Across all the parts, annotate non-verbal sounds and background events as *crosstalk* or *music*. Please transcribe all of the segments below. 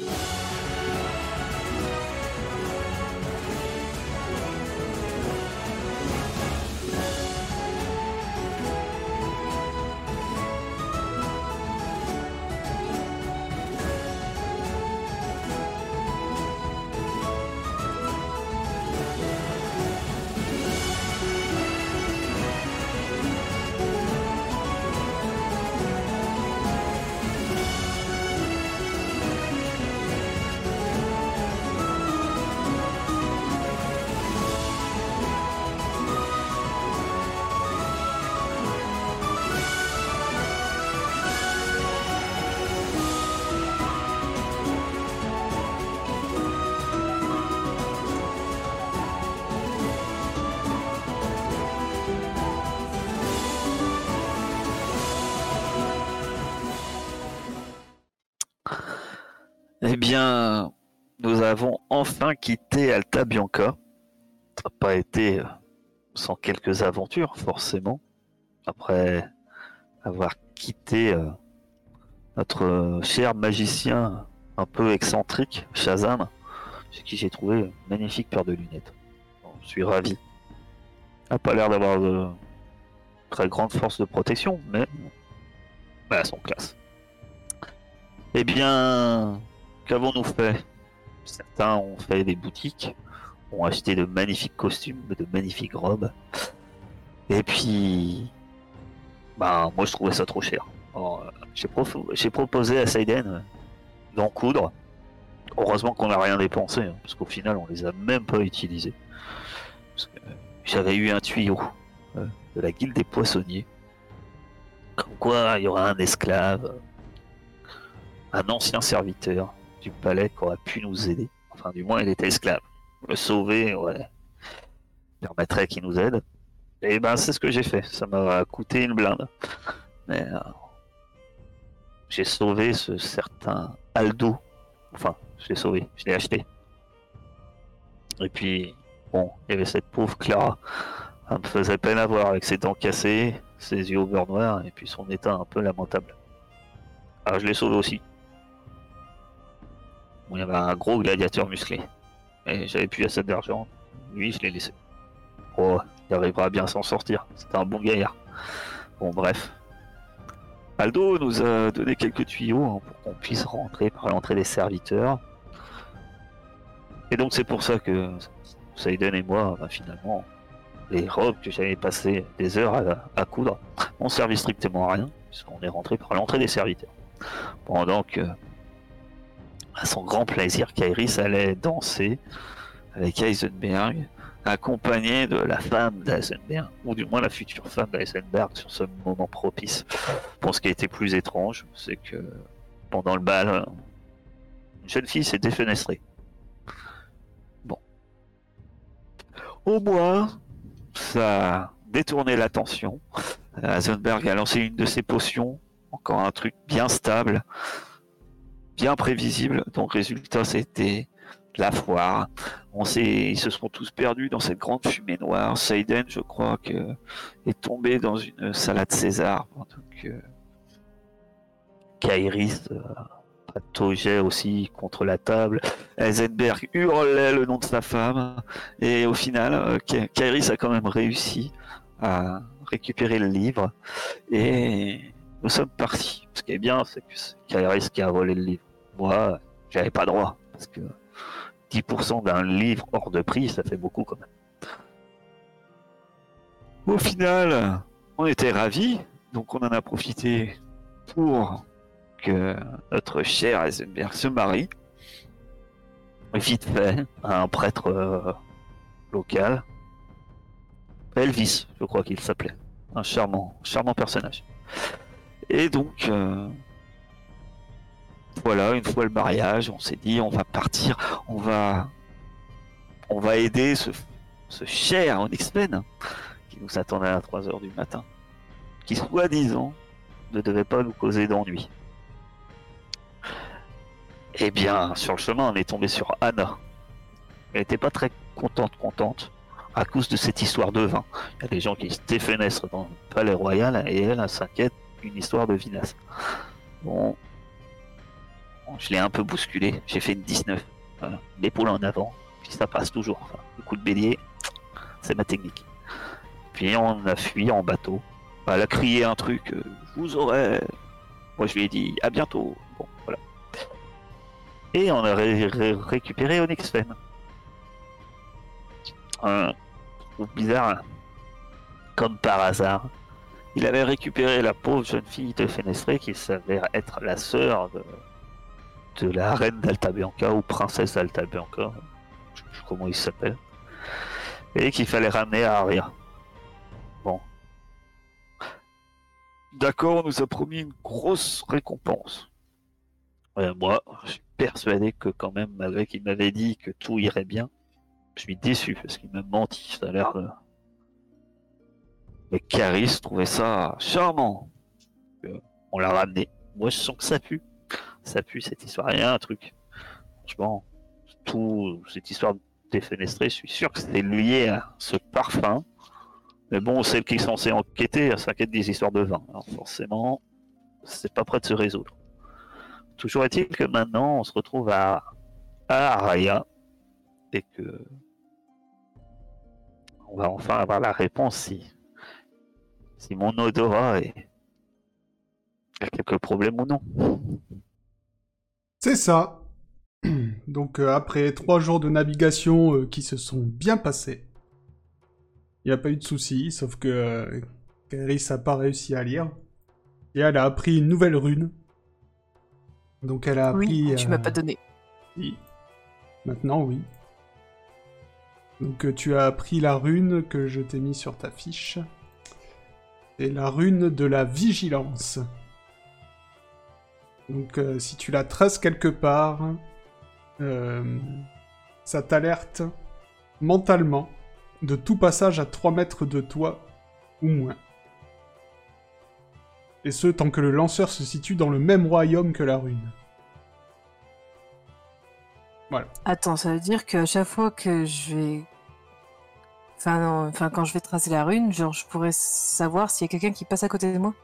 Eh bien, nous avons enfin quitté Alta Bianca. Ça n'a pas été euh, sans quelques aventures, forcément. Après avoir quitté euh, notre cher magicien un peu excentrique, Shazam, chez qui j'ai trouvé une magnifique paire de lunettes. je suis ravi. N'a pas l'air d'avoir de très grande force de protection, mais bah, à son classe. Eh bien, qu'avons-nous fait? Certains ont fait des boutiques, ont acheté de magnifiques costumes, de magnifiques robes. Et puis, bah, moi je trouvais ça trop cher. Euh, j'ai, proposé à Seiden d'en coudre. Heureusement qu'on n'a rien dépensé, hein, parce qu'au final on les a même pas utilisés. j'avais eu un tuyau euh, de la guilde des poissonniers. Comme quoi il y aura un esclave, un ancien serviteur du palais qui aurait pu nous aider. Enfin, du moins, il était esclave. Le sauver, ouais, permettrait qu'il nous aide. Et ben, c'est ce que j'ai fait. Ça m'a coûté une blinde. Mais euh, j'ai sauvé ce certain Aldo. Enfin, je l'ai sauvé, je l'ai acheté. Et puis, bon, il y avait cette pauvre Clara. Elle me faisait peine à voir avec ses dents cassées, ses yeux au beurre noir et puis son état un peu lamentable. Alors je l'ai sauvé aussi il y avait un gros gladiateur musclé. Et j'avais plus assez d'argent. Lui, je l'ai laissé. Oh, il arrivera bien s'en sortir. C'est un bon gaillard. Bon, bref. Aldo nous a donné quelques tuyaux hein, pour qu'on puisse rentrer par l'entrée des serviteurs. Et donc, c'est pour ça que Saiden et moi, bah, finalement, les robes que j'avais passé des heures à, coudre ont servi strictement à rien, puisqu'on est rentré par l'entrée des serviteurs. Pendant que à son grand plaisir qu'Iris allait danser avec Heisenberg, accompagné de la femme d'Eisenberg, ou du moins la future femme d'Eisenberg sur ce moment propice. Bon, ce qui a été plus étrange, c'est que pendant le bal, une jeune fille s'est défenestrée. Bon. Au moins, ça a détourné l'attention. Heisenberg a lancé une de ses potions, encore un truc bien stable, bien prévisible. Donc, résultat, c'était la foire. On ils se sont tous perdus dans cette grande fumée noire. Seiden, je crois que est tombé dans une salade César. Donc, euh, Kairis euh, aussi contre la table. Eisenberg hurlait le nom de sa femme. Et au final, euh, Kairis a quand même réussi à récupérer le livre. Et nous sommes partis. Ce qui est bien, c'est que c'est Kairis qui a volé le livre. Moi, j'avais pas droit. Parce que 10% d'un livre hors de prix, ça fait beaucoup quand même. Au final, on était ravis, donc on en a profité pour que notre cher Eisenberg se marie. Vite fait, à un prêtre euh, local. Elvis, je crois qu'il s'appelait. Un charmant, charmant personnage. Et donc, euh, voilà, une fois le mariage, on s'est dit on va partir, on va on va aider ce, cher Onyx-Men qui nous attendait à 3h du matin, qui soi-disant ne devait pas nous causer d'ennui. Eh bien, sur le chemin, on est tombé sur Anna. Elle n'était pas très contente, contente, à cause de cette histoire de vin. Il y a des gens qui se défenestrent dans le palais royal et elle s'inquiète d'une histoire de vinasse. Bon, je l'ai un peu bousculé. J'ai fait une 19. Voilà. L'épaule en avant. Puis ça passe toujours. Le coup de bélier, c'est ma technique. Puis on a fui en bateau. Elle a crié un truc. euh, vous aurai. Moi je lui ai dit à bientôt. Bon, voilà. Et on a ré- ré- récupéré Onyx Fen. Bizarre. hein. Comme par hasard. Il avait récupéré la pauvre jeune fille de Fenestré qui s'avère être la sœur de, la reine d'Alta Bianca ou princesse d'Alta Bianca. Je sais plus comment il s'appelle. Et qu'il fallait ramener à Aria. Bon. D'accord, on nous a promis une grosse récompense. Euh, moi, je suis persuadé que quand même, malgré qu'il m'avait dit que tout irait bien, je suis déçu parce qu'il m'a menti. Ça a l'air. Mais Caris trouvait ça charmant. On l'a ramené. Moi, je sens que ça pue. Ça pue cette histoire. Il y a un truc. Franchement, tout cette histoire défenestrée, je suis sûr que c'est lié à ce parfum. Mais bon, celle qui est censée enquêter, elle s'inquiète des histoires de vin. Alors forcément, c'est pas prêt de se résoudre. Toujours est-il que maintenant, on se retrouve à, à Araya et que on va enfin avoir la réponse si, si mon odorat est... a quelques problèmes ou non. C'est ça. *clears throat* Donc euh, après trois jours de navigation euh, qui se sont bien passés, il n'y a pas eu de soucis, sauf que euh, Caris n'a pas réussi à lire. Et elle a appris une nouvelle rune. Donc elle a appris... Oui, tu euh, m'as pas donné. si. Maintenant, oui. Donc euh, tu as appris la rune que je t'ai mis sur ta fiche. La rune de la vigilance. Donc euh, si tu la traces quelque part, euh, ça t'alerte mentalement de tout passage à 3 mètres de toi ou moins. Et ce, tant que le lanceur se situe dans le même royaume que la rune. Attends, ça veut dire qu'à chaque fois que je vais. Enfin, non, enfin, quand je vais tracer la rune, genre, je pourrais savoir s'il y a quelqu'un qui passe à côté de moi.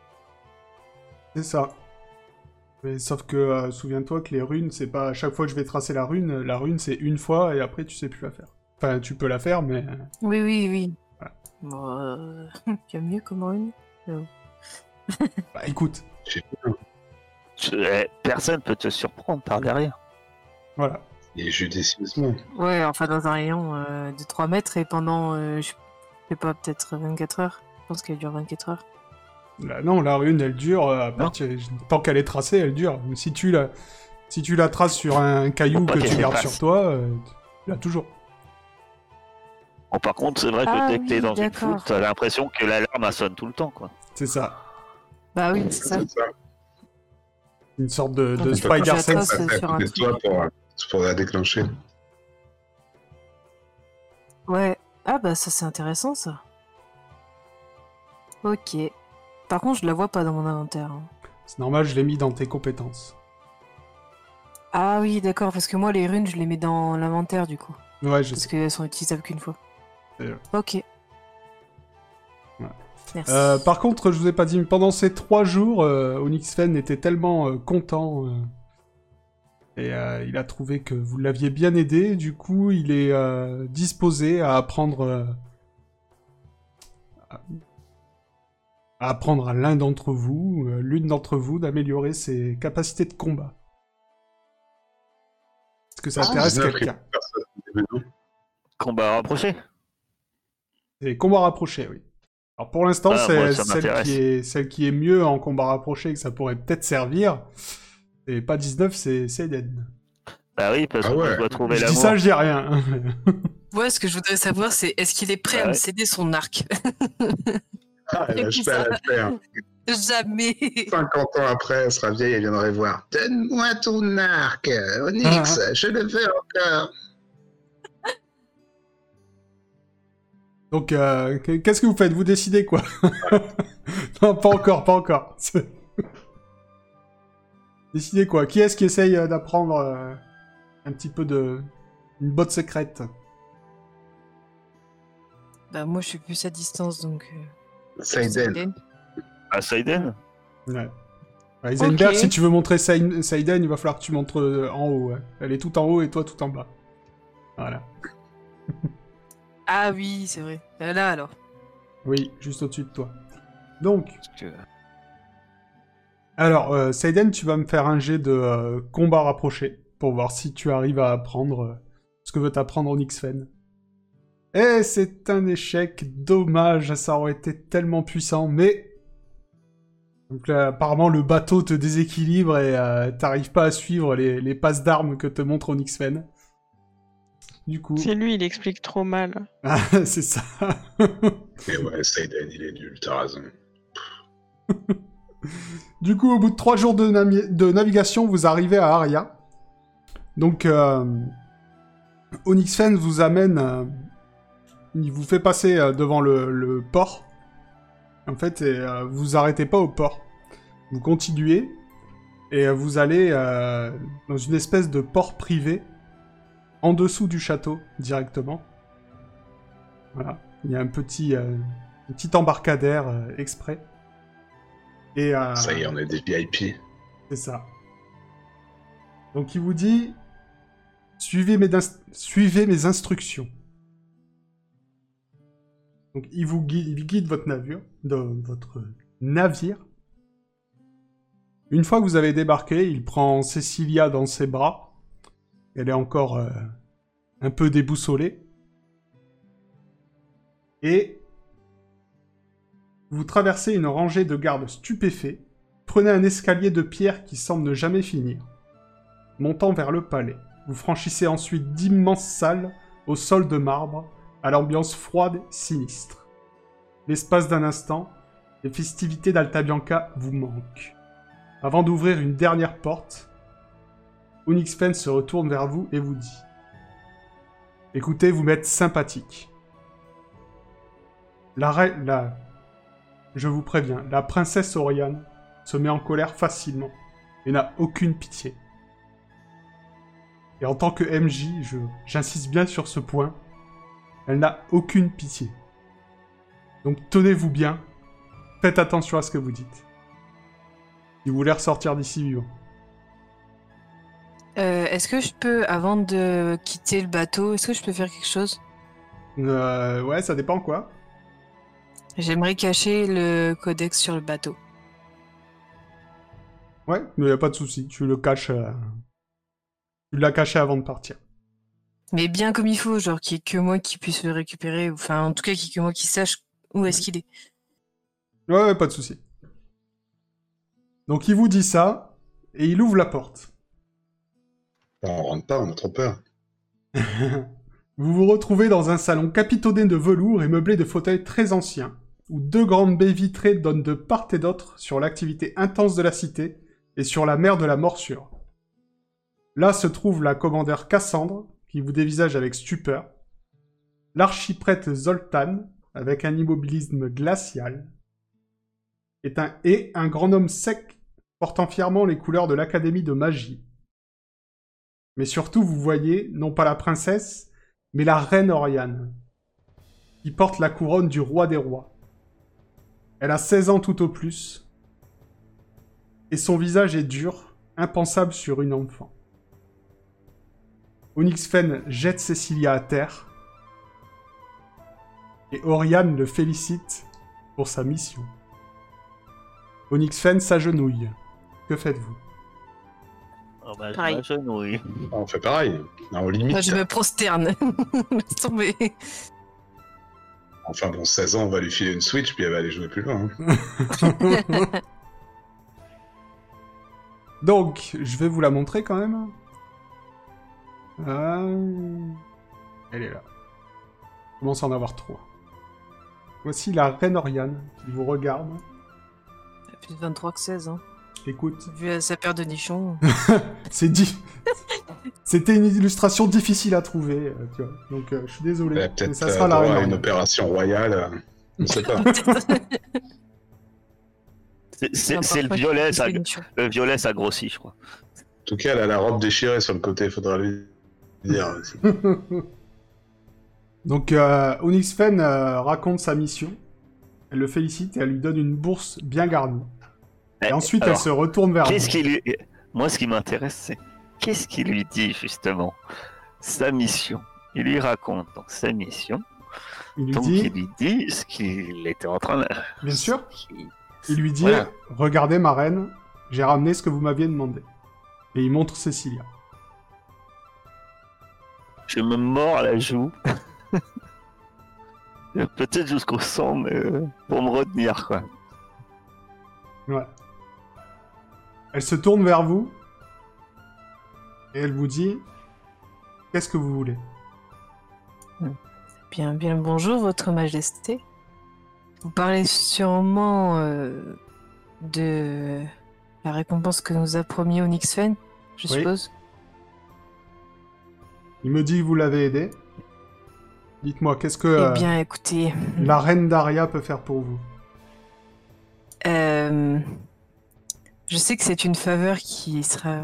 C'est ça. Mais sauf que, euh, souviens-toi que les runes, c'est pas à chaque fois que je vais tracer la rune, la rune c'est une fois et après tu sais plus la faire. Enfin, tu peux la faire, mais. euh, Oui, oui, oui. Voilà. Bon, euh... il *laughs* y a mieux comme rune. *laughs* Bah écoute, eh, Personne peut te surprendre par derrière. voilà. Et judicieusement. Ouais, enfin, dans un rayon euh, de 3 mètres et pendant, euh, je sais pas, peut-être 24 heures. Je pense qu'elle dure 24 heures. Là, non, la rune elle dure, euh, à partir... tant qu'elle est tracée, elle dure. Mais si tu la, si tu la traces sur un caillou que qu'elle tu gardes sur toi, euh, tu l'as toujours. Bon, par contre, c'est vrai que Ah dès que t'es oui, dans une foule, t'as l'impression que l'alarme elle sonne tout le temps, quoi. C'est ça. Bah oui, c'est ça. Une sorte de, spider sense. sur un toi pour, euh, pour la déclencher. Ouais. Ah bah ça c'est intéressant ça. Ok. Par contre je la vois pas dans mon inventaire. hein. C'est normal, je l'ai mis dans tes compétences. Ah oui d'accord parce que moi les runes je les mets dans l'inventaire du coup. Ouais, je Parce qu'elles sont utilisables qu'une fois. Ok. Merci. Euh, par contre, je vous ai pas dit, mais pendant ces trois jours, euh, Onyx Fen était tellement euh, content euh, et euh, il a trouvé que vous l'aviez bien aidé. Du coup, il est euh, disposé à apprendre euh, à, apprendre à l'un d'entre vous, euh, l'une d'entre vous, d'améliorer ses capacités de combat. Est-ce que ça Ah, intéresse 19 quelqu'un? Combat rapproché C'est combat rapproché, oui. Alors pour l'instant, Ah, c'est celle m'intéresse. qui est celle qui est mieux en combat rapproché que ça pourrait peut-être servir. Et pas 19, c'est c'est Eden. Bah oui, parce Ah que moi, ouais. je dois trouver Je dis l'amour. ça, je dis rien. *laughs* Moi, ce que je voudrais savoir, c'est est-ce qu'il est prêt Ah à me ouais. céder son arc *laughs* ah, elle lâche pas la. Jamais 50 ans après, elle sera vieille, elle viendrait voir. Donne-moi ton arc, Onyx, Ah. je le veux encore. Donc, euh, qu'est-ce que vous faites? Vous décidez quoi *laughs* Non, pas encore, pas encore. Décidez quoi Qui est-ce qui essaye euh, d'apprendre euh, un petit peu de une botte secrète? Bah moi je suis plus à distance donc. euh, Saiden. Saiden. Ah, Saiden Ouais. Ouais, Heisenberg, Ok. si tu veux montrer Sai- Saiden, il va falloir que tu montres euh, en haut. ouais. Elle est tout en haut et toi tout en bas. Voilà. Ah oui, c'est vrai. Là alors. Oui, juste au-dessus de toi. Donc, Parce que- alors, euh, Saiden, tu vas me faire un jet de euh, combat rapproché pour voir si tu arrives à apprendre euh, ce que veut t'apprendre Onyxfen. Et c'est un échec, dommage, ça aurait été tellement puissant, mais... Donc là, apparemment, le bateau te déséquilibre et euh, t'arrives pas à suivre les, les passes d'armes que te montre Onyxfen. Du coup... C'est lui, il explique trop mal. Ah, *laughs* c'est ça. Mais ouais, Saiden, il est nul, t'as raison. *laughs* *laughs* Du coup, au bout de trois jours de, navigation, vous arrivez à Aria. Donc, euh, Onyxfen vous amène... euh, il vous fait passer euh, devant le, port. En fait, et, euh, vous arrêtez pas au port. Vous continuez et vous allez dans une espèce de port privé en dessous du château directement. Voilà. Il y a un petit, embarcadère exprès. Et, euh, Ça y est, on est des VIP. c'est ça. Donc il vous dit suivez mes, suivez mes instructions. Donc il vous guide, il guide votre navire, de votre navire. Une fois que vous avez débarqué, il prend Cecilia dans ses bras. Elle est encore euh, un peu déboussolée. Et vous traversez une rangée de gardes stupéfaits Prenez un escalier de pierre qui semble ne jamais finir. Montant vers le palais, vous franchissez ensuite d'immenses salles au sol de marbre, à l'ambiance froide, sinistre. L'espace d'un instant, les festivités d'Alta Bianca vous manquent. Avant d'ouvrir une dernière porte, Onyxfen se retourne vers vous et vous dit Écoutez, vous m'êtes sympathique. La... Je vous préviens, la princesse Oriane se met en colère facilement et n'a aucune pitié. Et en tant que MJ, j'insiste bien sur ce point, elle n'a aucune pitié. Donc tenez-vous bien, faites attention à ce que vous dites. Si vous voulez ressortir d'ici vivant. Euh, est-ce que je peux, avant de quitter le bateau, est-ce que je peux faire quelque chose? Euh, ouais, ça dépend quoi. J'aimerais cacher le codex sur le bateau. Ouais, mais y a pas de souci, tu le caches. euh, Tu l'as caché avant de partir. Mais bien comme il faut, genre qu'il n'y ait que moi qui puisse le récupérer, enfin en tout cas qu'il n'y ait que moi qui sache où est-ce qu'il est. Ouais, ouais, pas de souci. Donc il vous dit ça et il ouvre la porte. On rentre pas, on a trop peur. *laughs* Vous vous retrouvez dans un salon capitonné de velours et meublé de fauteuils très anciens, où deux grandes baies vitrées donnent de part et d'autre sur l'activité intense de la cité et sur la mer de la morsure. Là se trouve la commandeur Cassandre, qui vous dévisage avec stupeur, l'archiprêtre Zoltan, avec un immobilisme glacial, est un, et un grand homme sec portant fièrement les couleurs de l'Académie de magie. Mais surtout, vous voyez, non pas la princesse, mais la reine Oriane, qui porte la couronne du roi des rois. Elle a 16 ans tout au plus, et son visage est dur, impensable sur une enfant. Onyxfen jette Cecilia à terre, et Oriane le félicite pour sa mission. Onyxfen s'agenouille. Que faites-vous? Oh, bah, je Pareil. m'agenouille. On fait pareil. Non, limite. Enfin, je me prosterne. *laughs* Laisse tomber. Enfin bon, 16 ans, on va lui filer une Switch, puis elle va aller jouer plus loin. hein. *laughs* Donc, je vais vous la montrer quand même. Euh, Elle est là. Il commence à en avoir trois. Voici la reine Oriane qui vous regarde. Elle a plus de 23 que 16, hein. Écoute, Vu sa paire de nichons. *laughs* c'est di... *laughs* C'était une illustration difficile à trouver, euh, tu vois. Donc, euh, je suis désolé. A mais peut-être ça euh, sera la reine à une opération royale. euh, Je sais pas. *laughs* C'est- le violet, ça, le violet, ça grossit, je crois. En tout cas, elle a la robe déchirée sur le côté, faudra lui dire. *laughs* Donc, euh, Onyxfen euh, raconte sa mission. Elle le félicite et elle lui donne une bourse bien garnie. Et ensuite, Alors, elle se retourne vers Qu'est-ce qui lui... Moi, ce qui m'intéresse, c'est qu'est-ce qu'il lui dit justement? Sa mission. Il lui raconte donc sa mission. Il lui Donc, dit, il lui dit ce qu'il était en train de. bien sûr, il lui dit, Voilà. regardez ma reine, j'ai ramené ce que vous m'aviez demandé. Et il montre Cécilia. Je me mords à la joue. *laughs* Peut-être jusqu'au sang, mais euh, pour me retenir, quoi. Ouais. Elle se tourne vers vous. Et elle vous dit, qu'est-ce que vous voulez? Bien, bien bonjour, Votre Majesté. Vous parlez sûrement euh, de la récompense que nous a promis Onyx Fen, je Oui. suppose? Il me dit que vous l'avez aidé. Dites-moi, qu'est-ce que euh, Eh bien, écoutez, la reine Daria peut faire pour vous? Euh, je sais que c'est une faveur qui sera,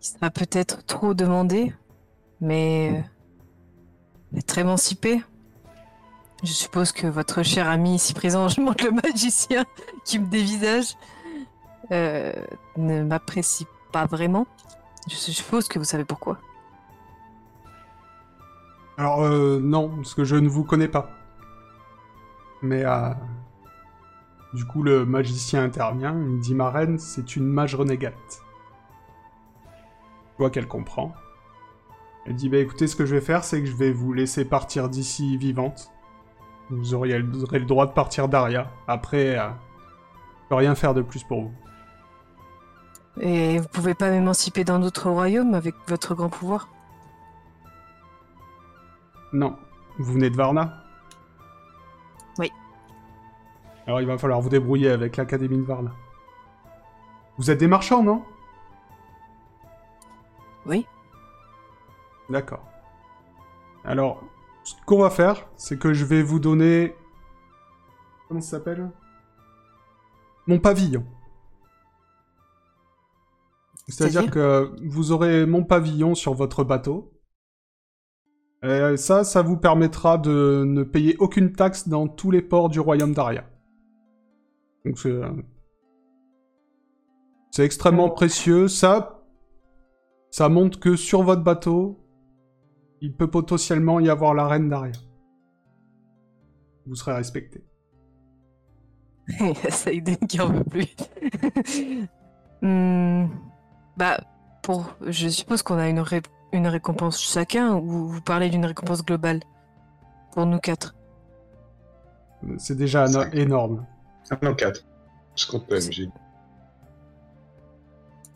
qui sera peut-être trop demandée, mais euh, être émancipé. Je suppose que votre cher ami ici présent, *laughs* je montre le magicien qui me dévisage, euh, ne m'apprécie pas vraiment. Je suppose que vous savez pourquoi. Alors, euh, non, parce que je ne vous connais pas. Mais, euh, du coup, le magicien intervient. Il dit Ma reine, c'est une mage renégate. Je vois qu'elle comprend. Elle dit Bah écoutez, ce que je vais faire, c'est que je vais vous laisser partir d'ici vivante. Vous auriez vous aurez le droit de partir d'Aria. Après, euh, je peux rien faire de plus pour vous. Et vous pouvez pas m'émanciper dans d'autres royaumes avec votre grand pouvoir? Non. Vous venez de Varna? Oui. Alors il va falloir vous débrouiller avec l'Académie de Varna. Vous êtes des marchands, non? Oui. D'accord. Alors, ce qu'on va faire, c'est que je vais vous donner... Comment ça s'appelle? Mon pavillon. C'est-à-dire que vous aurez mon pavillon sur votre bateau. Et ça, ça vous permettra de ne payer aucune taxe dans tous les ports du royaume d'Aria. Donc c'est... C'est extrêmement précieux. Ça, ça montre que sur votre bateau, il peut potentiellement y avoir la reine d'Aria. Vous serez respecté. Il y a Saïden qui en veut plus. *laughs* Hmm, bah, pour, je suppose qu'on a une, ré- une récompense chacun ou vous parlez d'une récompense globale? Pour nous quatre. C'est déjà énorme. Ah non, 4. Je compte pas, MJ.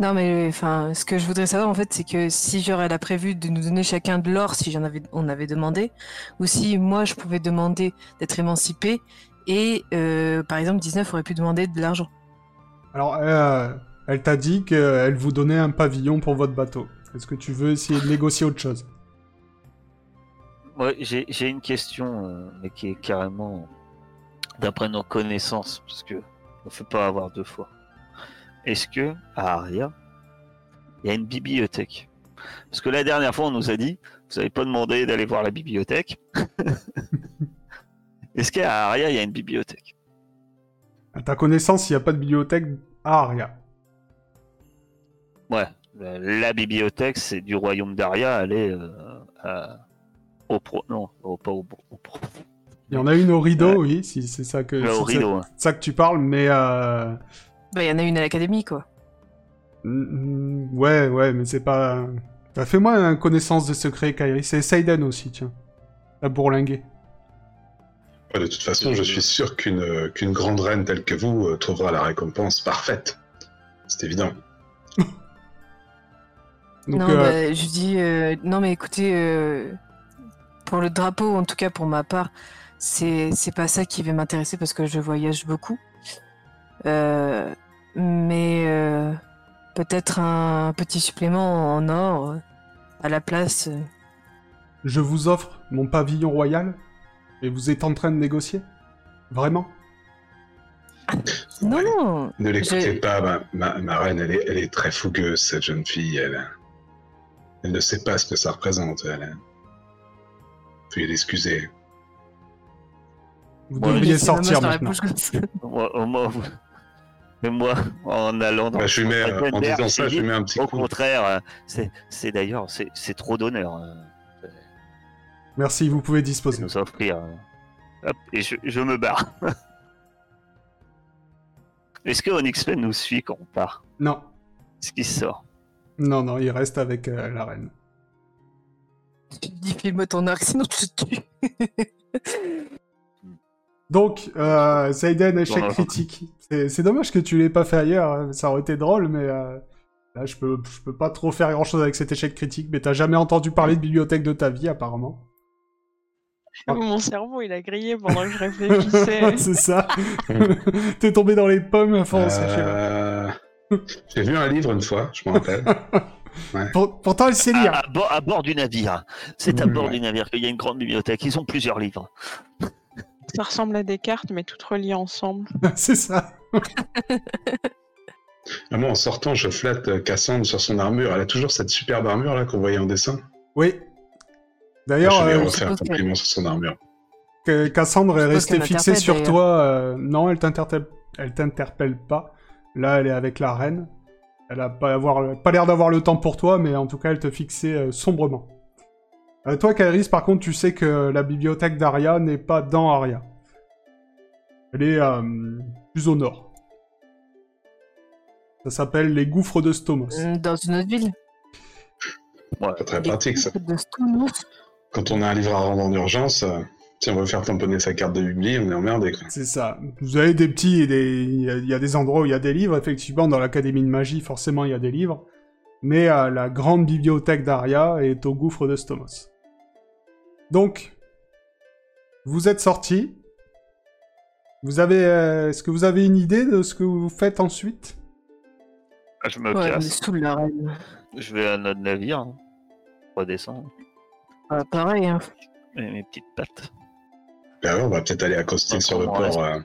Non, mais enfin, ce que je voudrais savoir en fait, c'est que si j'aurais la prévu de nous donner chacun de l'or, si j'en avais, on avait demandé, ou si moi je pouvais demander d'être émancipé et euh, par exemple 19 aurait pu demander de l'argent. Alors, euh, elle t'a dit qu'elle vous donnait un pavillon pour votre bateau. Est-ce que tu veux essayer de négocier autre chose? Ouais, j'ai j'ai une question, euh, mais qui est carrément d'après nos connaissances, parce que on ne fait pas avoir deux fois. Est-ce que à Aria, il y a une bibliothèque? Parce que la dernière fois, on nous a dit, vous n'avez pas demandé d'aller voir la bibliothèque. *laughs* Est-ce qu'à Aria, il y a une bibliothèque? À ta connaissance, il n'y a pas de bibliothèque à Aria. Ouais, la, bibliothèque, c'est du royaume d'Aria, elle est euh, à- au pro, non, au, pas au, au pro, Il y en a une au rideau, Ouais. oui, si c'est ça que, là, au c'est ça- rideau. ça que tu parles, mais euh, Bah, il y en a une à l'académie quoi. mm, ouais, ouais, mais c'est pas. Bah, Fais-moi une connaissance de secret, Kairi. C'est Seiden aussi, tiens. La bourlinguée. Ouais, de toute façon, je suis sûr qu'une euh, qu'une grande reine telle que vous euh, trouvera la récompense parfaite. C'est évident. *laughs* Donc, non, euh, bah, je dis euh, non, mais écoutez, euh, pour le drapeau, en tout cas pour ma part, c'est c'est pas ça qui va m'intéresser parce que je voyage beaucoup. Mais euh, peut-être un petit supplément en or euh, à la place. euh. je vous offre mon pavillon royal et vous êtes en train de négocier? Vraiment? Non, Ouais. non. Ne l'écoutez Je- pas, ma, ma- ma reine, elle est, elle est très fougueuse, cette jeune fille. Elle, elle ne sait pas ce que ça représente. Elle. Veuillez l'excuser. Vous devriez sortir maintenant. Mais moi, en allant dans Bah, je mets, euh, en disant ça, je mets un petit Au coup. contraire, euh, c'est d'ailleurs, c'est trop d'honneur euh, Merci, vous pouvez disposer. nous offrir. Hop, et je, je me barre. *laughs* Est-ce que Onyxpen nous suit quand on part? Non, Est-ce qu'il sort? Non, non, il reste avec euh, la reine. Tu dis, file-moi ton arc, sinon je te tue. *laughs* Donc, euh, Zayden, échec critique. C'est dommage que tu l'aies pas fait ailleurs, hein. ça aurait été drôle, mais euh, là, je peux, je peux pas trop faire grand chose avec cet échec critique, mais t'as jamais entendu parler de bibliothèque de ta vie, apparemment. *laughs* Ah. Mon cerveau, il a grillé pendant que je réfléchissais. *laughs* C'est ça. *laughs* T'es tombé dans les pommes à force. Euh, J'ai vu un livre une fois, je me rappelle. Pour- pourtant, il sait lire. à, à bord, à bord du navire. C'est à Mmh, bord ouais. du navire qu'il y a une grande bibliothèque. Ils ont plusieurs livres. Ça ressemble à des cartes, mais toutes reliées ensemble. *laughs* C'est ça. Ah, Moi, en sortant, je flatte euh, Cassandre sur son armure. Elle a toujours cette superbe armure là qu'on voyait en dessin. Oui. D'ailleurs, je vais euh, refaire un que- compliment sur son armure. que Cassandre est restée fixée sur toi. euh, non, elle t'interpelle, elle t'interpelle pas. Là, elle est avec la reine. Elle a pas, avoir, pas l'air d'avoir le temps pour toi, mais en tout cas, elle te fixait euh, sombrement. Euh, toi, Kairis, par contre, tu sais que la bibliothèque d'Aria n'est pas dans Aria. Elle est euh, plus au nord. Ça s'appelle les gouffres de Stomos. Hum, Dans une autre ville. Ouais. Pas très Les pratique ça. de. Quand on a un livre à rendre en urgence, euh, si on veut faire tamponner sa carte de bibli, on est emmerdé quoi. C'est ça. Vous avez des petits, et des... il y a- il y, a des endroits où il y a des livres. Effectivement, dans l'académie de magie, forcément, il y a des livres. Mais euh, la grande bibliothèque d'Aria est au gouffre de Stomos. Donc, vous êtes sortis. Vous avez, euh, est-ce que vous avez une idée de ce que vous faites ensuite? Je me Ouais, casse. sous la reine. Je vais à notre navire. hein. Redescendre. Ouais, pareil, hein. Et mes petites pattes. Bah ouais, on va peut-être aller accoster sur le port. euh,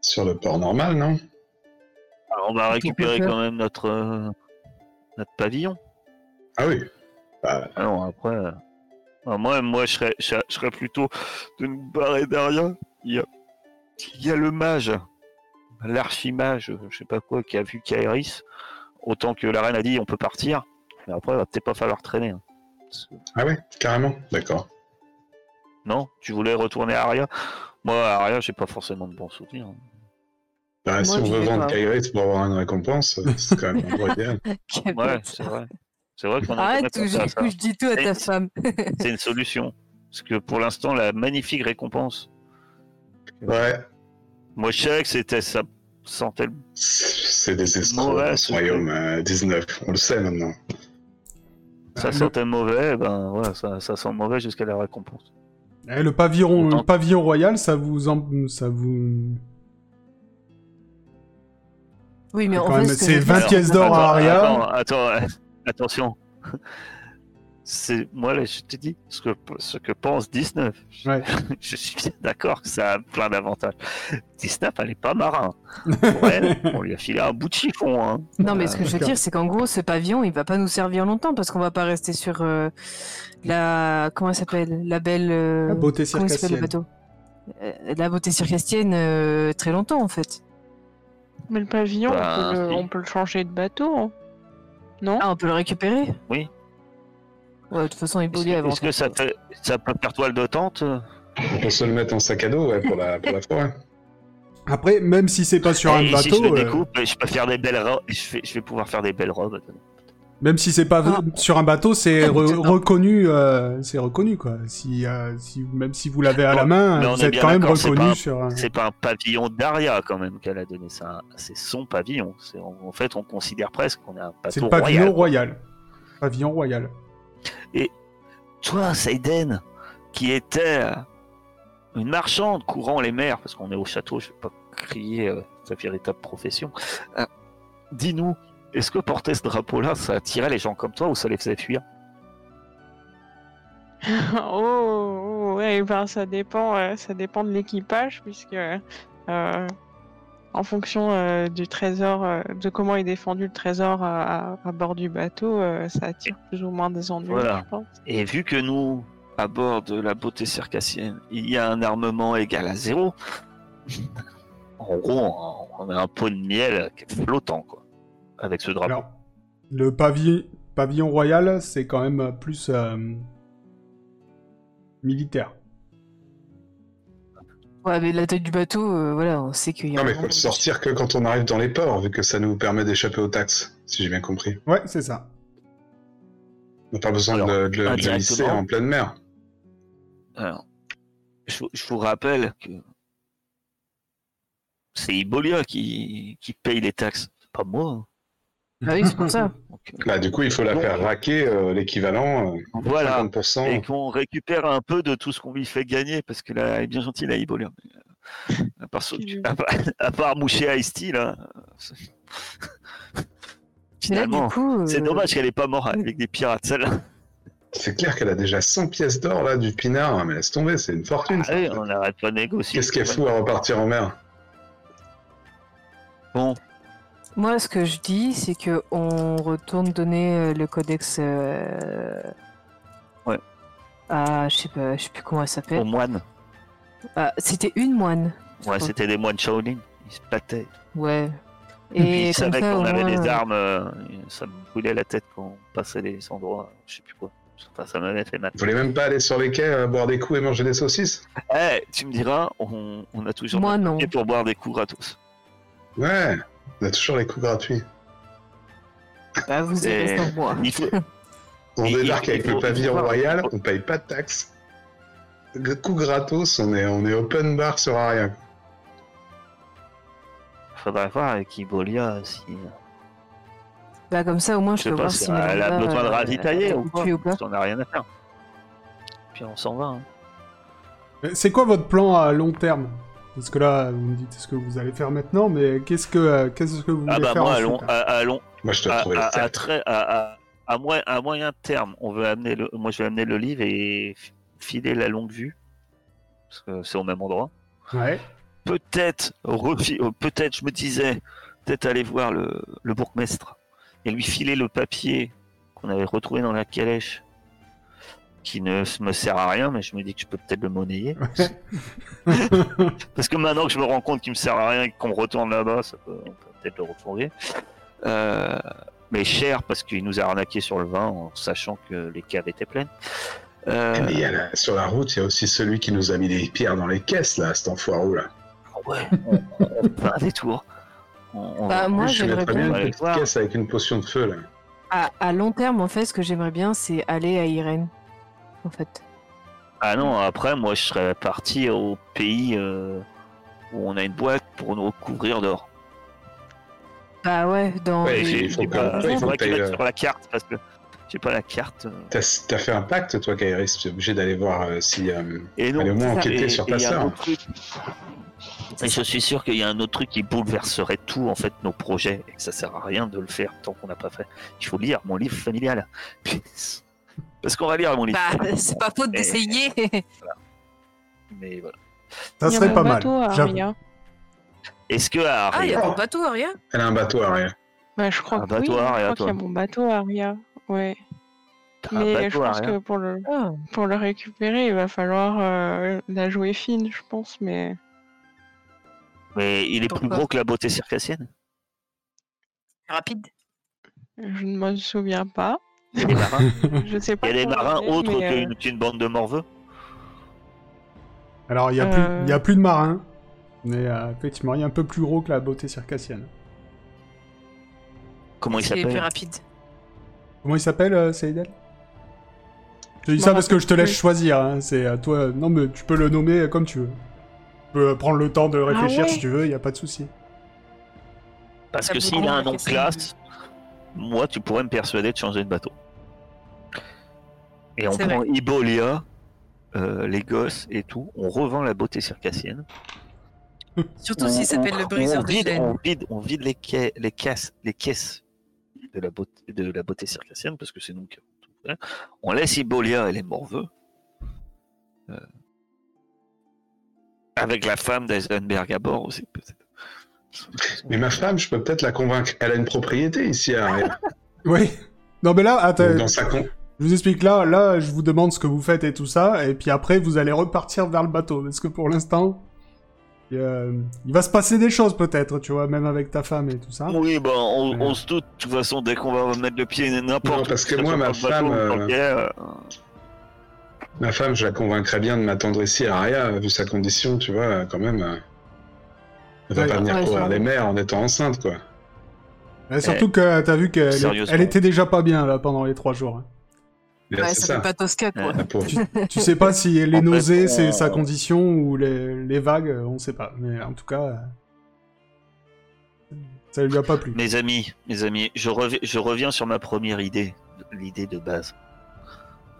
Sur le port normal, non? Alors, on va récupérer quand même notre, euh, notre pavillon. Ah oui. Bah, Alors après, moi, moi je, serais, je, serais- je serais plutôt de nous barrer derrière. Il y a, il y a le mage, l'archimage, je sais pas quoi, qui a vu Kairis. Autant que la reine a dit on peut partir. Mais après, il va peut-être pas falloir traîner. hein. Ah ouais, carrément. D'accord. Non Tu voulais retourner à Aria Moi, à Aria, j'ai pas forcément de bons souvenirs. hein. Bah, si on veut vendre. Kairis pour avoir une récompense, c'est quand même l'endroit *laughs* idéal. Ouais, c'est vrai. C'est vrai qu'on a Arrête, à je, ça. je dis tout à ta femme. *laughs* C'est une solution. Parce que pour l'instant, la magnifique récompense. Ouais, Moi, je savais que c'était ça sentait le c'est des escrocs dans ce royaume euh, 19. On le sait maintenant. Ça Ah, sentait mauvais, ben ouais, ça, ça sent mauvais jusqu'à la récompense. Eh, Le pavillon, Autant- le pavillon royal, ça vous, en- ça vous, Oui, mais en fait, c'est je dis, 20 c'est pièces d'or à Aria. Attends, attends, attends, attention. C'est moi là, je te dis ce que ce que pense 19. Je- Ouais. *laughs* Je suis bien d'accord que ça a plein d'avantages. 19, elle est pas marin. Pour elle, on lui a filé un bout de chiffon. Hein. Non, mais ce que je veux dire, c'est qu'en gros, ce pavillon, il va pas nous servir longtemps parce qu'on va pas rester sur euh, la. Comment elle s'appelle? La belle. euh, La beauté Comment le circassienne. bateau? Euh, La beauté circassienne euh, très longtemps en fait. Mais le pavillon, Bah, on, peut le, si. on peut le changer de bateau. hein. Non Ah, on peut le récupérer Oui. Ouais, de toute façon, il que, avant. est-ce que ça, fait, ça peut faire toile de tente euh On peut se le mettre en sac à dos ouais, pour, la, pour la *laughs* forêt. Après, même si c'est pas sur un Et si bateau, je le euh, découpe, je peux faire des belles robes. Je vais, je vais pouvoir faire des belles robes. Même si c'est pas Ah. sur un bateau, c'est *laughs* re- reconnu, euh, c'est reconnu quoi. Si, euh, si, même si vous l'avez à la main, vous êtes quand même c'est reconnu pas- sur. un- C'est pas un pavillon d'Aria quand même qu'elle a donné ça. C'est son pavillon. C'est- En en fait, on considère presque qu'on a un C'est bateau le pavillon royal. royal. Pavillon royal. Toi, Seiden, qui était euh, une marchande courant les mers, parce qu'on est au château, je vais pas crier euh, sa véritable profession. euh, Dis-nous, est-ce que porter ce drapeau-là, ça attirait les gens comme toi ou ça les faisait fuir *laughs* oh, oh, ouais, ben, ça dépend, euh, ça dépend de l'équipage puisque euh, en fonction euh, du trésor, de comment est défendu le trésor à, bord du bateau, ça attire plus ou moins des ennuis, Voilà. je pense. Et vu que nous, à bord de la beauté circassienne, il y a un armement égal à zéro, *laughs* En gros, on a un pot de miel qui est flottant, quoi. Avec ce drapeau. Alors, le pavillon, pavillon royal, c'est quand même plus euh, militaire. Ouais, mais la taille du bateau, euh, voilà, on sait qu'il y a. Non, mais faut le sortir que quand on arrive dans les ports, vu que ça nous permet d'échapper aux taxes, si j'ai bien compris. Ouais, c'est ça. On n'a pas besoin Alors, de, de le- de le indirectement. lisser en pleine mer. Alors, je, vous- je vous rappelle que c'est Ibolia qui, qui paye les taxes, pas moi. Ah oui, c'est pour ça. *laughs* Donc, Bah, du coup, il faut la Bon. faire raquer euh, l'équivalent, euh, voilà. 50%. Et qu'on récupère un peu de tout ce qu'on lui fait gagner, parce que là, elle est bien gentille, la Ibolia. Euh, À part, à part, à part moucher Ice-T, là. c'est- *laughs* Mais là, Finalement, du coup. c'est euh, dommage qu'elle ait pas mort avec des pirates, celle-là. C'est clair qu'elle a déjà 100 pièces d'or là du pinard, hein, mais laisse tomber, c'est une fortune. Ah ça, oui, en fait. on n'arrête pas de négocier. Qu'est-ce qu'elle fout à repartir en mer? Bon, Moi, ce que je dis, c'est que on retourne donner euh, le codex. euh, Ouais. À, je sais pas, je sais plus comment elle aux s'appelle. moines. Ah, c'était une moine. Ouais, c'était des moines Shaolin. Ils se battaient. Ouais. Et Et ils savaient qu'on avait moins, des euh, armes. euh, ça me brûlait la tête quand on passait les endroits. Je sais plus quoi. Enfin, ça m'avait fait mal. Vous voulez même pas aller sur les quais, euh, boire des coups et manger des saucisses? Eh, tu me diras, on, on a toujours Moi, non. pour boire des coups gratos. Ouais, on a toujours les coups gratuits. Bah, vous Et- sans moi. Il faut... *laughs* On Et- débarque avec faut- le pavillon royal, on paye pas de taxes. Coup gratos, on est, on est open bar sur rien. faudrait voir avec Ibolia si. Bah, comme ça, au moins, Je peux voir si elle a besoin de euh, ravitailler ou pas. habituée ou pas. Parce qu'on n'a rien à faire. Puis on s'en va. hein. Mais C'est quoi votre plan à long terme? Parce que là, vous me dites ce que vous allez faire maintenant, mais qu'est-ce que, euh, qu'est-ce que vous voulez Ah bah faire moi, à ensuite long, à, à long, Moi, je te à, très, à, à- à moyen, à moyen terme, on veut amener le, moi je vais amener le livre et filer la longue vue, parce que c'est au même endroit. Ouais. Peut-être, euh, peut-être, je me disais, peut-être aller voir le, le bourgmestre et lui filer le papier qu'on avait retrouvé dans la calèche, qui ne me sert à rien, mais je me dis que je peux peut-être le monnayer. *laughs* *laughs* Parce que maintenant que je me rends compte qu'il me sert à rien et qu'on retourne là-bas, ça peut, on peut peut-être le retrouver. Euh, mais cher parce qu'il nous a arnaqué sur le vin en sachant que les caves étaient pleines. Euh, Mais il y a la- sur la route, il y a aussi celui qui nous a mis les pierres dans les caisses, là, cet enfoirou, là. ouais, on, on fait un détour. On- on- Bah, moi, je j'aimerais mettrais bien- bien une petite caisse avec une potion de feu, là. À, à long terme, en fait, ce que j'aimerais bien, c'est aller à Irène. En fait. Ah non, après, moi, je serais parti au pays euh, où on a une boîte pour nous recouvrir d'or. Bah ouais, dans. Ouais, les- il faut J'ai que- pas- euh, sur la carte parce que j'ai pas la carte. euh. T'as fait un pacte, toi, Kairis Tu es obligé d'aller voir euh, si. euh, Et au moins ça. enquêter et- sur ta sœur. Et je suis sûr qu'il y a un autre truc qui bouleverserait tout, en fait, nos projets, et que ça sert à rien de le faire tant qu'on n'a pas fait. Il faut lire mon livre familial. *laughs* Parce qu'on va lire mon livre. Bah, *laughs* c'est pas faute d'essayer. *laughs* Mais voilà. Ça Il y a serait mon pas mal. bateau à j'avoue. Aria. Est-ce que à Ah, il y a Aria- ton bateau, Aria Elle a un bateau à rien. Bah, je crois Un que bateau oui, à je Aria, crois qu'il y a mon bateau à Aria. Ouais. Mais bateau je pense Aria que pour le, Ah. pour le récupérer, il va falloir euh, la jouer fine, je pense. Mais Mais il est plus gros que la beauté circassienne. Rapide. je ne me souviens pas. Il y a des marins, *laughs* Je sais il pas. y a des comment marins on est, autres euh, qu'une qu'une bande de morveux. Alors, il y, a plus- Euh. il y a plus de marins, mais euh, effectivement, il est un peu plus gros que la beauté circassienne. Comment il C'est plus s'appelle rapide. Comment il s'appelle, euh, Seydel Je te dis ça parce que je te laisse plus. choisir. hein, C'est à toi. Non, mais tu peux le nommer comme tu veux. Tu peux prendre le temps de réfléchir ouais si tu veux, il y a pas de souci. Parce Ça que s'il a un nom de classe, moi, tu pourrais me persuader de changer de bateau. Et on prend Ibolia, euh, les gosses et tout, on revend la beauté circassienne. Surtout On- s'il s'appelle le briseur on de vide, chaîne. on vide, on vide les, quais- les, caisses, les caisses de la beauté, de la beauté circassienne, parce que c'est nous qui avons tout fait. On laisse Ibolia et les morveux. Euh, avec la femme d'Eisenberg à bord aussi, peut-être. Mais ma femme, je peux peut-être la convaincre. Elle a une propriété ici à. *laughs* Oui. Non, mais là, attends, Dans sa con. Je vous explique là. Là, je vous demande ce que vous faites et tout ça, et puis après, vous allez repartir vers le bateau, parce que pour l'instant, euh, il va se passer des choses peut-être, tu vois, même avec ta femme et tout ça. Oui, bah, on, se doute, de toute façon, dès qu'on va mettre le pied n'importe Non, où. parce que moi, ma bateau femme, euh, euh, Ma femme, je la convaincrais bien de m'attendre ici à Aria, vu sa condition, tu vois, quand même. Elle va Ouais. pas venir Ouais, courir les mers en étant enceinte, quoi. Et surtout que t'as vu qu'elle elle était déjà pas bien là pendant les trois jours. hein. Ouais, ça ça. fait pas Tosca, quoi. *laughs* Tu sais pas si les nausées c'est on- sa condition ou les, les vagues, euh, on sait pas. Mais en tout cas, euh, ça lui a pas plu. Mes amis, mes amis, je, revi- je reviens sur ma première idée, l'idée de base.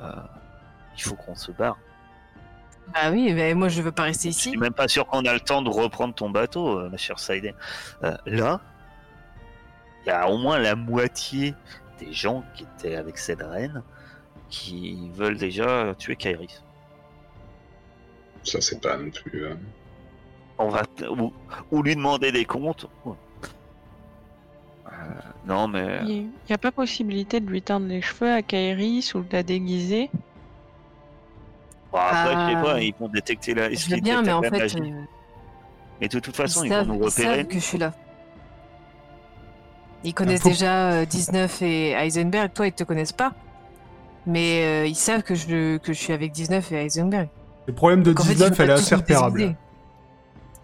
Euh, il faut qu'on se barre. Bah oui, mais moi je veux pas rester Je suis ici. même pas sûr qu'on a le temps de reprendre ton bateau, euh, ma chère Saïdé. Euh, là, il y a au moins la moitié des gens qui étaient avec cette reine qui veulent déjà tuer Kairis. Ça, c'est pas non plus. euh, On va ou, ou lui demander des comptes. Euh, non mais Il n'y a pas possibilité de lui teindre les cheveux à Kairis ou de la déguiser. bon, après je sais Ah. pas, ils vont détecter la. Je est-ce veux qu'ils bien, mais en fait, magie euh, Mais de toute façon, ils, ils, savent, vont nous ils savent repérer. que je suis là. Ils connaissent faut- déjà euh, 19 et Heisenberg. Toi, ils te connaissent pas. Mais euh, ils savent que je, que je suis avec 19 et Heisenberg. Le problème de Donc, en fait, 19, ils elle est assez repérable.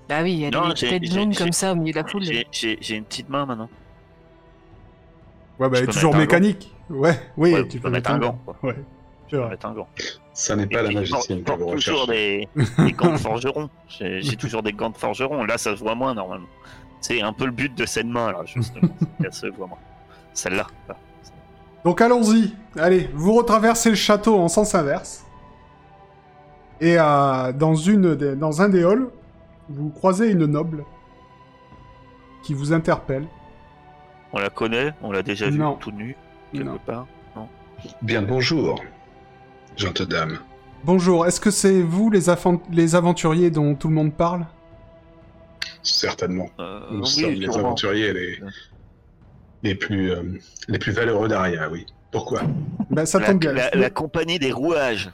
Bah oui, elle Non, est blonde j'ai- comme ça au milieu de la foule. J'ai- une petite main maintenant. Ouais, bah elle est peux toujours mécanique. Ouais, oui, Ouais, tu peux mettre un gant. Ouais, peut vrai. mettre un gant. Ça n'est Et pas la magicienne que vous toujours des, des gants de forgeron. J'ai toujours des gants de forgeron. Là, ça se voit moins normalement. C'est un peu le but de cette main là, justement. *laughs* Elle se voit moins. Celle-là. là. Donc allons-y. Allez, vous retraversez le château en sens inverse. Et euh, dans, une des- dans un des halls, vous croisez une noble qui vous interpelle. On la connaît, on l'a déjà vue Non. tout nue quelque Non? part. Bien le bonjour, gente dame. Bonjour, est-ce que c'est vous les, aventuriers dont tout le monde parle? Certainement. Euh, Nous oui, sommes les aventuriers les, les, plus, euh, les plus valeureux d'Aria, oui. Pourquoi? Ben ça La, tombe bien. la- la compagnie des rouages.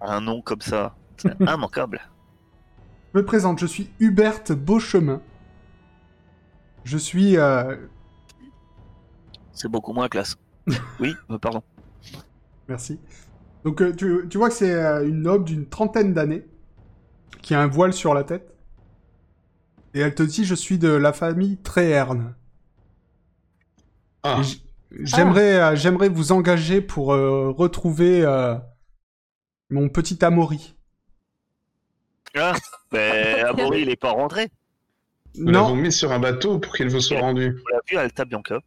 Un nom comme ça, c'est immanquable. *laughs* Je me présente, je suis Hubert Beauchemin. Je suis... euh, C'est beaucoup moins classe. *laughs* Oui, euh, pardon. Merci. Donc euh, tu, tu vois que c'est euh, une noble d'une trentaine d'années qui a un voile sur la tête. Et elle te dit je suis de la famille Tréherne. Ah, J'aimerais euh, j'aimerais vous engager pour euh, retrouver euh, mon petit Amaury. Ah, ben, Amaury, il est pas rentré. nous l'avons Non, mis sur un bateau pour qu'il vous soit rendu. On l'a vu à Alta Bianca.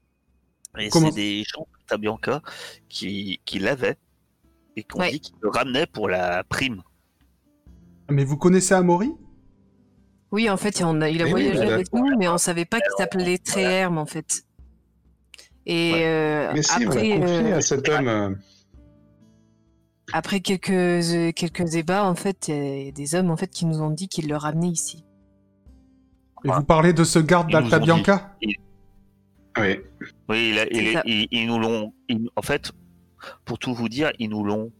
Et Comment c'est des gens d'Alta Bianca qui, qui l'avaient et qu'on Ouais. dit qu'ils le ramenaient pour la prime. mais vous connaissez Amaury? Oui, en fait, on a, il a Mais voyagé mais avec nous, mais on savait pas qu'il s'appelait Tréherme, en fait. Et Ouais. euh, Mais si, après, confié euh, à cet homme. euh, après quelques, quelques ébats, en fait, il y a des hommes en fait, qui nous ont dit qu'ils le ramenaient ici. Et Ouais. vous parlez de ce garde d'Alta dit. Bianca? Oui, Oui, il a- il ils, nous l'ont. En fait, pour tout vous dire, ils nous l'ont.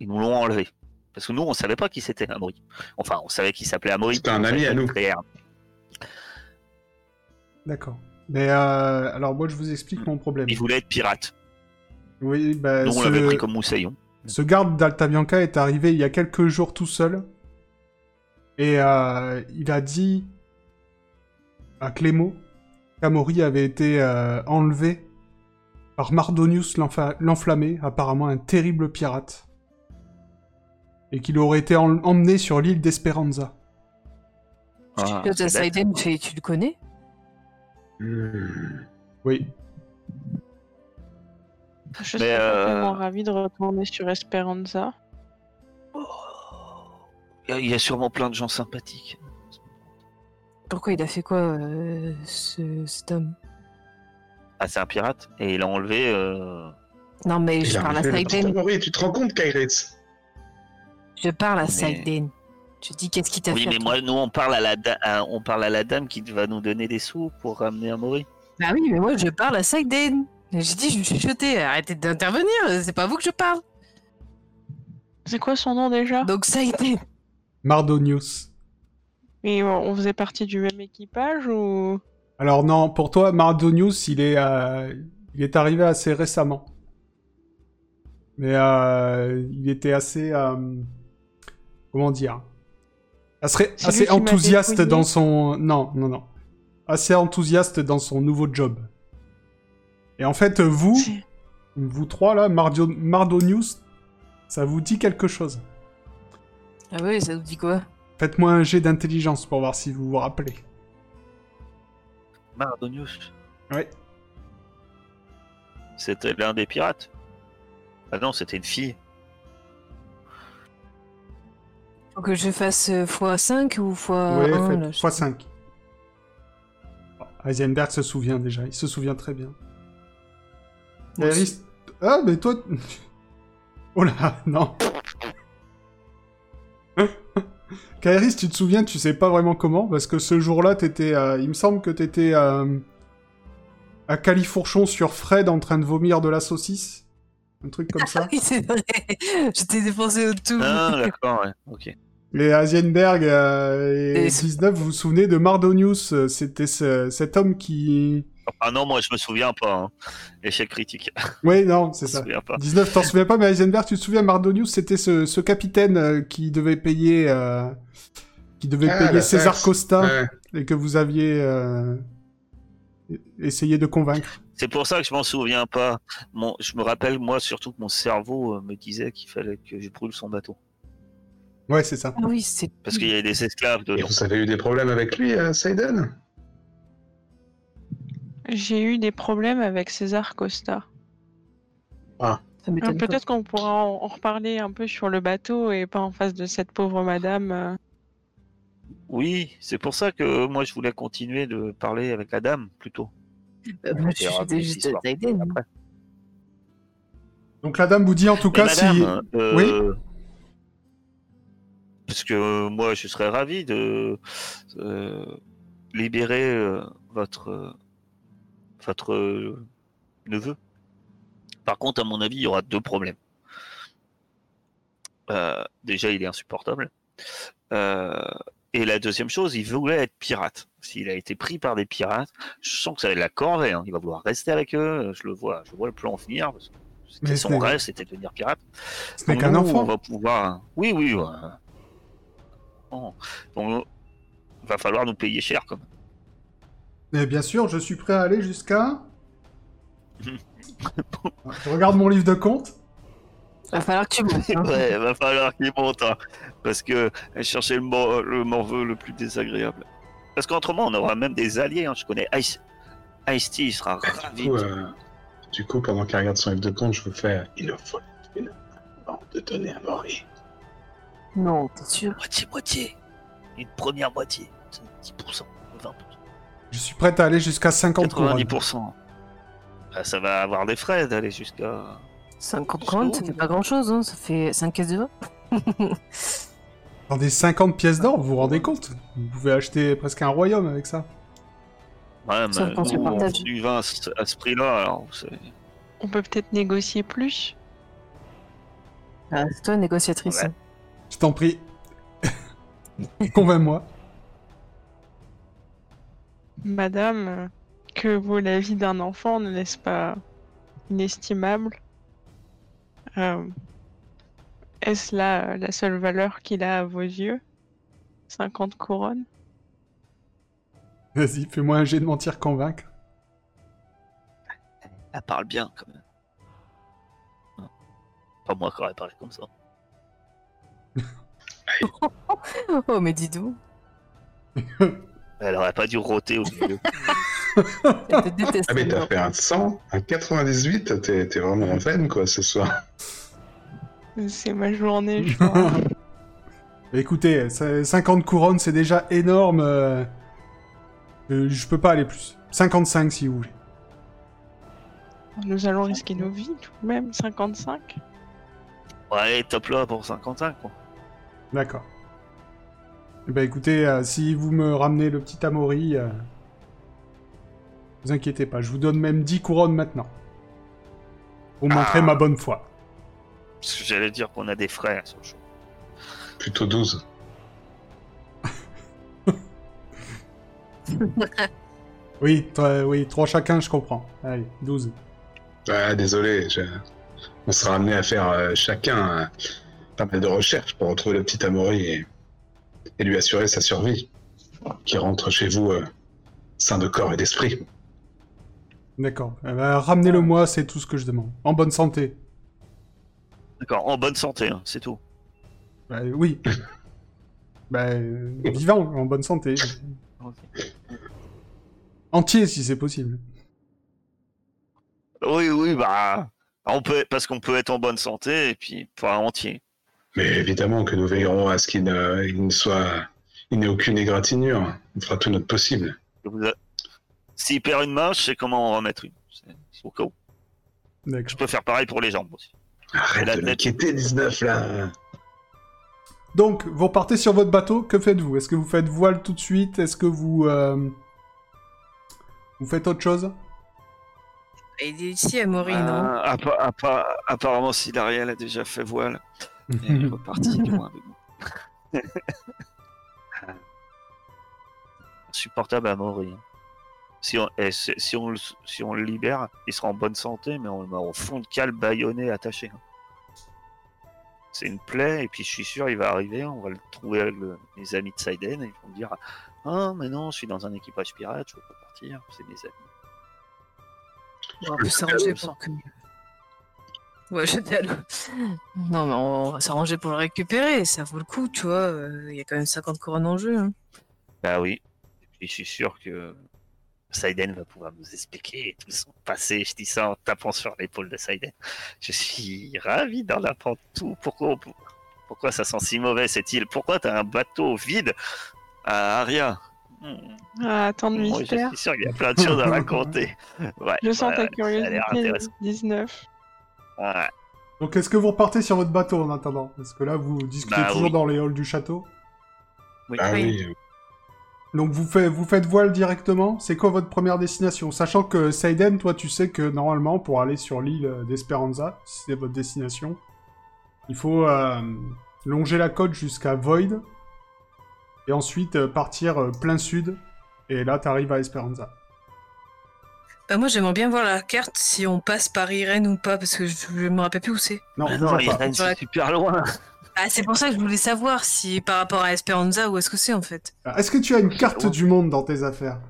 Ils nous l'ont enlevé. Parce que nous, on savait pas qui c'était Amaury. Enfin, on savait qu'il s'appelait Amaury. C'était un ami à nous. D'accord. Mais euh, alors moi je vous explique mon problème. Il voulait être pirate. Oui, bah, Nous, on ce- l'avait pris comme moussaillon. Ce garde d'Alta Bianca est arrivé il y a quelques jours tout seul. Et euh, il a dit à Clémo qu'Amaury avait été euh, enlevé par Mardonius l'enflammé, apparemment un terrible pirate. Et qu'il aurait été en- emmené sur l'île d'Esperanza. Ah, tu le connais Hmm. Oui. Je Mais, suis pas euh, tellement ravi de retourner sur Esperanza. Il y a- il y a sûrement plein de gens sympathiques. Pourquoi il a fait quoi, euh, ce, cet homme? Ah, c'est un pirate et il a enlevé. euh, Non, mais Il je parle à Saiden. Amaury, tu te rends compte, Kairitz Je parle à Mais- Saiden. Je dis qu'est-ce qu'il t'a Oui, fait mais toi moi, nous, on parle à la, da- à- on parle à la dame qui va nous donner des sous pour ramener Amaury. Bah oui, mais moi je parle à Saiden. J'ai dit, je me suis chuchoté, arrêtez d'intervenir, c'est pas vous que je parle. C'est quoi son nom déjà? Donc Saiden. Mardonius. Et on on faisait partie du même équipage ou? Alors non, pour toi, Mardonius, il est, euh, il est arrivé assez récemment. Mais euh, il était assez, euh, comment dire, assez, assez enthousiaste dans son, non, non, non, assez enthousiaste dans son nouveau job. Et en fait, vous, vous trois là, Mardio- Mardonius, ça vous dit quelque chose? Ah oui, ça vous dit quoi? Faites-moi un jet d'intelligence pour voir si vous vous rappelez. Mardonius, Ouais. c'était l'un des pirates. Ah non, c'était une fille. Que je fasse euh, x5 ou x1 ouais, là, faites je- x5. Heisenberg se souvient déjà, il se souvient très bien. Eris- Ah, mais toi... *laughs* oh là, non. *laughs* Kairis, tu te souviens, tu sais pas vraiment comment, parce que ce jour-là, t'étais... euh, il me semble que t'étais euh, à Califourchon sur Fred en train de vomir de la saucisse. Un truc comme ça. *laughs* Oui, c'est vrai. J'étais défoncé au tout. Ah, d'accord, ouais, ok. Et Heisenberg euh, et, Et ce- 19, vous vous souvenez de Mardonius euh, C'était ce- cet homme qui... Ah non, moi je me souviens pas. hein. Échec critique. *laughs* Oui, non, c'est Je me ça. souviens pas. 19, t'en souviens pas, mais Heisenberg, tu te souviens, Mardonius, c'était ce, ce capitaine euh, qui devait payer, euh, qui devait Ah, payer César taxe. Costa Ouais. et que vous aviez euh, essayé de convaincre. C'est pour ça que je m'en souviens pas. Mon, je me rappelle moi surtout que mon cerveau euh, me disait qu'il fallait que je brûle son bateau Ouais, c'est ça. Ah oui, c'est. parce qu'il y avait des esclaves Et dedans. vous avez eu des problèmes avec lui, euh, Seiden? J'ai eu des problèmes avec César Costa. Euh, pas. Peut-être qu'on pourra en, en reparler un peu sur le bateau et pas en face de cette pauvre madame. euh. Oui, c'est pour ça que moi je voulais continuer de parler avec la dame plutôt. Moi, juste. Après. Donc la dame vous dit en tout Mais cas si... euh, Parce que euh, moi je serais ravi de euh, libérer euh, votre votre neveu. Par contre, à mon avis, il y aura deux problèmes. Euh, déjà, il est insupportable. Euh, et la deuxième chose, il voulait être pirate. S'il a été pris par des pirates, je sens que ça va être la corvée. hein. Il va vouloir rester avec eux. Je le vois, je vois le plan Mais C'était son rêve, c'était de devenir pirate. Donc qu'un enfant. On va pouvoir. Oui, oui. ouais. Bon. Donc, il va falloir nous payer cher, quand même. Mais bien sûr, je suis prêt à aller jusqu'à... *laughs* je regarde mon livre de compte. Va falloir que tu montes. hein. Ouais, va falloir qu'il monte, hein, parce que chercher le, mor- le morveux le plus désagréable. Parce qu'autrement, on aura même des alliés. hein. Je connais Ice. Ice-T, il sera Du ravi. coup, euh, du coup, pendant qu'il regarde son livre de compte, je veux faire Il faut de donner à Maury. Non, t'es sûr Moitié-moitié. Une première moitié. 10%, 20%, Je suis prêt à aller jusqu'à 50 couronnes. 90%. Ah, ça va avoir des frais d'aller jusqu'à. 50 couronnes, ça fait pas grand chose, hein. ça fait 5 caisses de vin. *laughs* *laughs* Dans des 50 pièces d'or, vous vous rendez compte? Vous pouvez acheter presque un royaume avec ça. Ouais, Sauf mais se nous, on du vin à ce prix-là, alors. On peut peut-être négocier plus. Ah, c'est toi, négociatrice. Ouais. Je t'en prie. *laughs* Convainc-moi. Madame, que vaut la vie d'un enfant, ne n'est-ce pas inestimable? Euh, Est-ce là la seule valeur qu'il a à vos yeux? 50 couronnes? Vas-y, fais-moi un jet de mentir convaincre. Elle parle bien quand même. Pas moi qui aurais parlé comme ça. Oh, mais dis donc, *laughs* Elle aurait pas dû rôter au milieu. *laughs* elle te. Ah, mais t'as fait un 100, un 98, t'es t'es vraiment en veine, quoi, ce soir. C'est ma journée, je crois. *laughs* Écoutez, ça- 50 couronnes, c'est déjà énorme. euh, euh, je peux pas aller plus. 55 si vous voulez. Nous allons risquer nos vies tout de même, 55 Ouais, top là pour 55 quoi. D'accord. Eh ben écoutez, euh, si vous me ramenez le petit Amaury, euh, vous inquiétez pas, je vous donne même 10 couronnes maintenant. Pour montrer Ah. ma bonne foi. Parce que j'allais dire qu'on a des frères sur le show. Plutôt 12. *laughs* Oui, oui, trois chacun, je comprends. Allez, 12. Ah, désolé, je- on sera amené à faire euh, chacun euh, pas mal de recherches pour retrouver le petit Amaury et... et lui assurer sa survie. Qu'il rentre chez vous euh, sain de corps et d'esprit. D'accord. Eh ben, Ramenez-le moi, c'est tout ce que je demande. En bonne santé. D'accord, en bonne santé, hein, c'est tout. Bah, oui. *laughs* bah, euh, vivant, en bonne santé. Entier, si c'est possible. Oui, oui, bah. On peut, parce qu'on peut être en bonne santé et puis pas entier. Mais évidemment que nous veillerons à ce qu'il ne, il ne soit. Il n'ait aucune égratignure. On fera tout notre possible. A- S'il perd une main, je sais comment en remettre une. C'est- au cas où. Je peux faire pareil pour les jambes aussi. Arrête La de tête. m'inquiéter, 19 là. Donc, vous repartez sur votre bateau, que faites-vous? Est-ce que vous faites voile tout de suite? Est-ce que vous... euh, Vous faites autre chose? Il est ici à Maury, non appa- appa- apparemment, Silariel a déjà fait voile. *laughs* Il est reparti du moins avec moi. *laughs* Insupportable à mourir. Si on, eh, si, si on, le- si on le libère, il sera en bonne santé, mais on le met au fond de cale, baïonné, attaché. hein. C'est une plaie, et puis je suis sûr il va arriver, on va le trouver avec le- les amis de Saiden, et ils vont dire Ah, mais non, je suis dans un équipage pirate, je peux pas partir, c'est mes amis. On peut s'arranger pour que. Ouais, je t'ai allô. Non, mais on va s'arranger pour le récupérer, ça vaut le coup, tu vois. euh, Il y a quand même 50 couronnes en jeu. hein. Bah oui. Et puis je suis sûr que Saiden va pouvoir nous expliquer tout son passé. Je dis ça en tapant sur l'épaule de Saiden. Je suis ravi d'en apprendre tout. Pourquoi, pourquoi ça sent si mauvais cette île? Pourquoi t'as un bateau vide à Aria? Ah, tant de moi, Je mystère. suis sûr qu'il y a plein de choses à raconter. *laughs* Ouais, Je sens ouais, ta curiosité, intéressant. 19. Ouais. Donc, est-ce que vous repartez sur votre bateau en attendant? Parce que là, vous discutez Bah, toujours oui. dans les halls du château. Ah Oui. oui. Donc, vous, faites vous faites voile directement C'est quoi votre première destination? Sachant que Seiden, toi, tu sais que normalement, pour aller sur l'île d'Esperanza, si c'est votre destination, il faut euh, longer la côte jusqu'à Void, et ensuite euh, partir euh, plein sud, et là, t'arrives à Esperanza. Bah, moi, j'aimerais bien voir la carte si on passe par Irène ou pas, parce que je, je me rappelle plus où c'est. Non, Ah toujours non. Irène, c'est super loin. Ah, c'est pour ça que je voulais savoir si par rapport à Esperanza, où est-ce que c'est en fait. Ah, Est-ce que tu as une carte du monde dans tes affaires?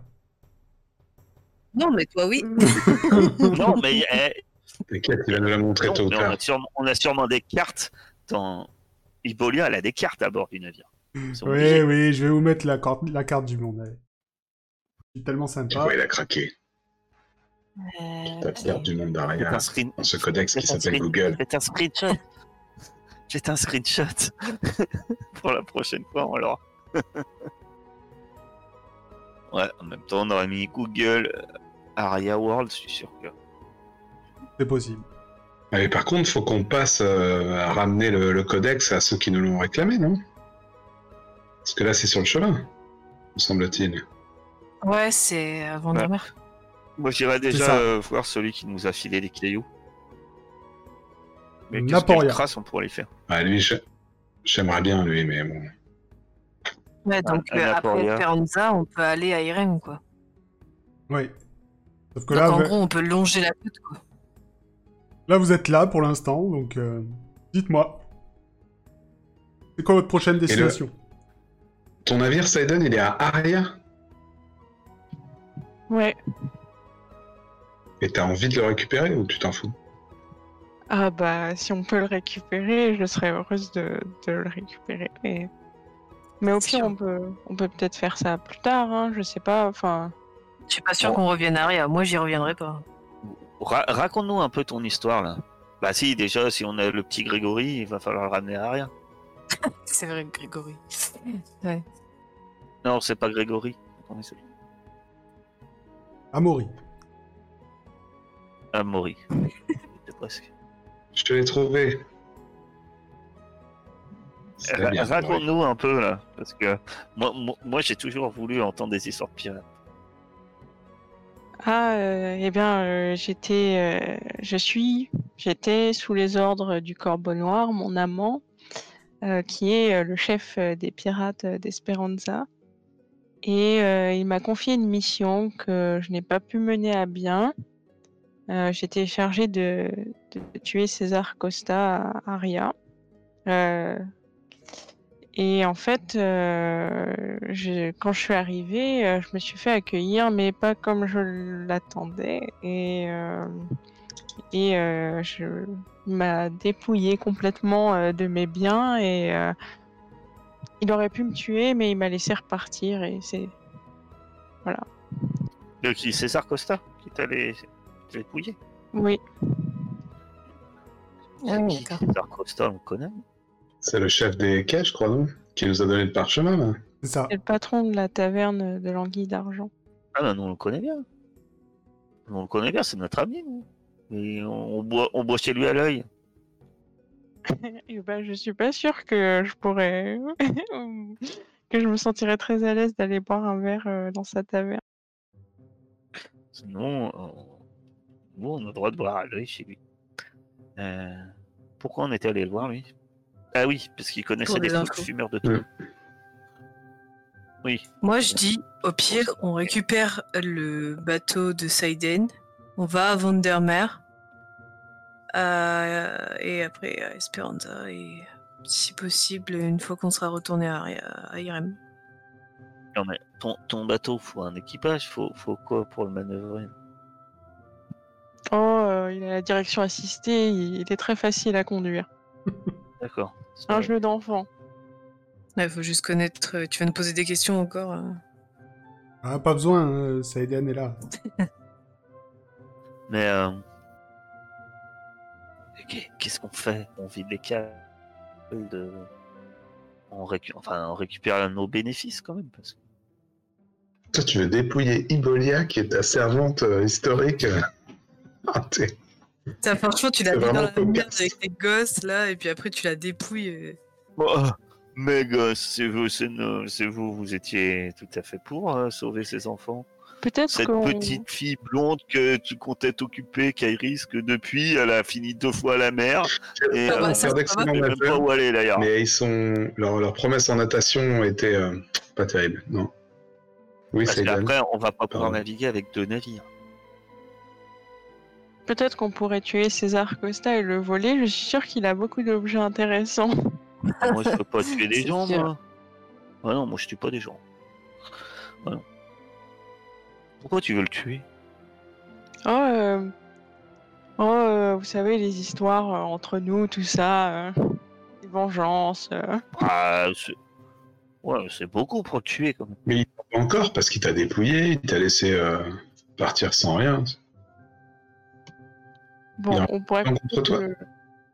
Non, mais toi, oui. *laughs* non, mais eh, T'inquiète, il va nous la montrer tôt ou tard. a sûrement, on a sûrement des cartes dans. Ibolia, elle a des cartes à bord du navire. Oui, obligés. oui, je vais vous mettre la, carte- la carte du monde. C'est tellement Tu sympa. vois, il a craqué. Ta carte du monde un screen- dans ce codex qui C'est un s'appelle screen- Google. Un screenshot. C'est un screenshot. *laughs* *laughs* Pour la prochaine fois, on l'aura. *laughs* ouais, en même temps, on aurait mis Google euh, Aria World, je suis sûr que. C'est possible. Mais par contre, faut qu'on passe euh, à ramener le, le codex à ceux qui nous l'ont réclamé, non? Parce que là, c'est sur le chemin, me semble-t-il. Ouais, c'est avant Ouais. mer. Moi, j'irais déjà euh, voir celui qui nous a filé les cailloux. Mais qu'est-ce quelle trace on pourrait les faire Ah, lui, j'aimerais bien, lui, mais bon. Ouais, donc Ah, euh, après. Esperanza, on peut aller à Irène, quoi. Oui. Sauf que Donc là, en vous- gros, on peut longer la côte, quoi. là, vous êtes là pour l'instant, donc euh, dites-moi. C'est quoi votre prochaine destination? Ton navire, Saiden, il est à Aria? Ouais. Et t'as envie de le récupérer ou tu t'en fous? Ah bah, si on peut le récupérer, je serais heureuse de, de le récupérer. Mais, mais au pire, on peut, on peut peut-être faire ça plus tard, hein, je sais pas, enfin... Je suis pas sûr Bon. qu'on revienne à Aria. Moi, j'y reviendrai pas. Ra- Raconte-nous un peu ton histoire là. Bah si, déjà, si on a le petit Grégory, il va falloir le ramener à rien. *laughs* C'est vrai, Grégory. *laughs* Ouais. Non, c'est pas Grégory. Attendez, c'est Amaury. Ah, Maury. C'est presque. Je te l'ai trouvé. Ra- Raconte-nous un peu là, parce que moi, moi, moi, j'ai toujours voulu entendre des histoires de pirates. Ah, euh, eh bien, euh, j'étais, euh, je suis, j'étais sous les ordres du Corbeau Noir, mon amant, euh, qui est euh, le chef des pirates d'Esperanza. Et euh, il m'a confié une mission que je n'ai pas pu mener à bien. Euh, J'étais chargée de, tuer César Costa à Aria. Euh, et en fait, euh, quand je suis arrivée, je me suis fait accueillir, mais pas comme je l'attendais. Et, et je m'a dépouillé complètement de mes biens. Et il aurait pu me tuer, mais il m'a laissé repartir. Et c'est De qui César Costa Qui t'a les... les dépouillé oui, Ah oui, d'accord. Connaît. C'est le chef des quais, je crois, non Qui nous a donné le parchemin, là. C'est ça. c'est le patron de la taverne de l'Anguille d'Argent. Ah ben nous on le connaît bien. Nous, on le connaît bien, c'est notre ami. nous. Et on, on boit, on boit chez lui à l'œil. *laughs* Et ben, je suis pas sûre que je pourrais. *laughs* que je me sentirais très à l'aise d'aller boire un verre euh, dans sa taverne. Sinon, on... nous on a le droit de boire à l'œil chez lui. Euh, Pourquoi on était allé le voir lui? Ah oui, parce qu'il connaissait infos. fumeurs de tout. Oui, Moi, je dis, au pire, on récupère le bateau de Seiden, on va à Vandermeer, euh, et après à Esperanza, et si possible, une fois qu'on sera retourné à, à Irem. non mais ton, ton bateau, faut un équipage, faut, faut quoi pour le manœuvrer? Oh, euh, il a la direction assistée, il, il est très facile à conduire. *laughs* D'accord. C'est un jeu d'enfant. Il faut juste connaître. euh, Tu vas nous poser des questions encore. euh. Ah, pas besoin, euh, est là. *laughs* Mais euh... qu'est- qu'est-ce qu'on fait? On vide les câbles de... on, récu- enfin, on récupère nos bénéfices quand même. Parce... que- Toi, tu veux dépouiller Ibolia, qui est ta servante euh, historique. Euh. Ça, franchement, tu l'as C'est mis dans la merde avec tes gosses là, et puis après tu la dépouilles. euh. Oh, mais gosses, c'est vous, c'est vous, vous étiez tout à fait pour euh, sauver ces enfants. Peut-être Cette petite fille blonde que tu comptais t'occuper, Kairis, que depuis, elle a fini deux fois à la mer. *laughs* Et Ah euh, bah, ça, pas même pas où aller d'ailleurs. mais ils sont... leur, leur promesse en natation était euh, pas terrible, non Oui, Parce c'est qu'après, on va pas pouvoir Pardon. naviguer avec deux navires. Peut-être qu'on pourrait tuer César Costa et le voler. Je suis sûre qu'il a beaucoup d'objets intéressants. Moi, je peux pas tuer des *laughs* gens, sûr. moi. Ah non, moi, je tue pas des gens. Ah non. Pourquoi tu veux le tuer? Oh, euh, oh euh, vous savez, les histoires euh, entre nous, tout ça, euh, les vengeances. euh. Ah, c'est... Ouais, c'est beaucoup pour le tuer, quand même. Mais il veut encore parce qu'il t'a dépouillé, il t'a laissé euh, partir sans rien. Bon, on pourrait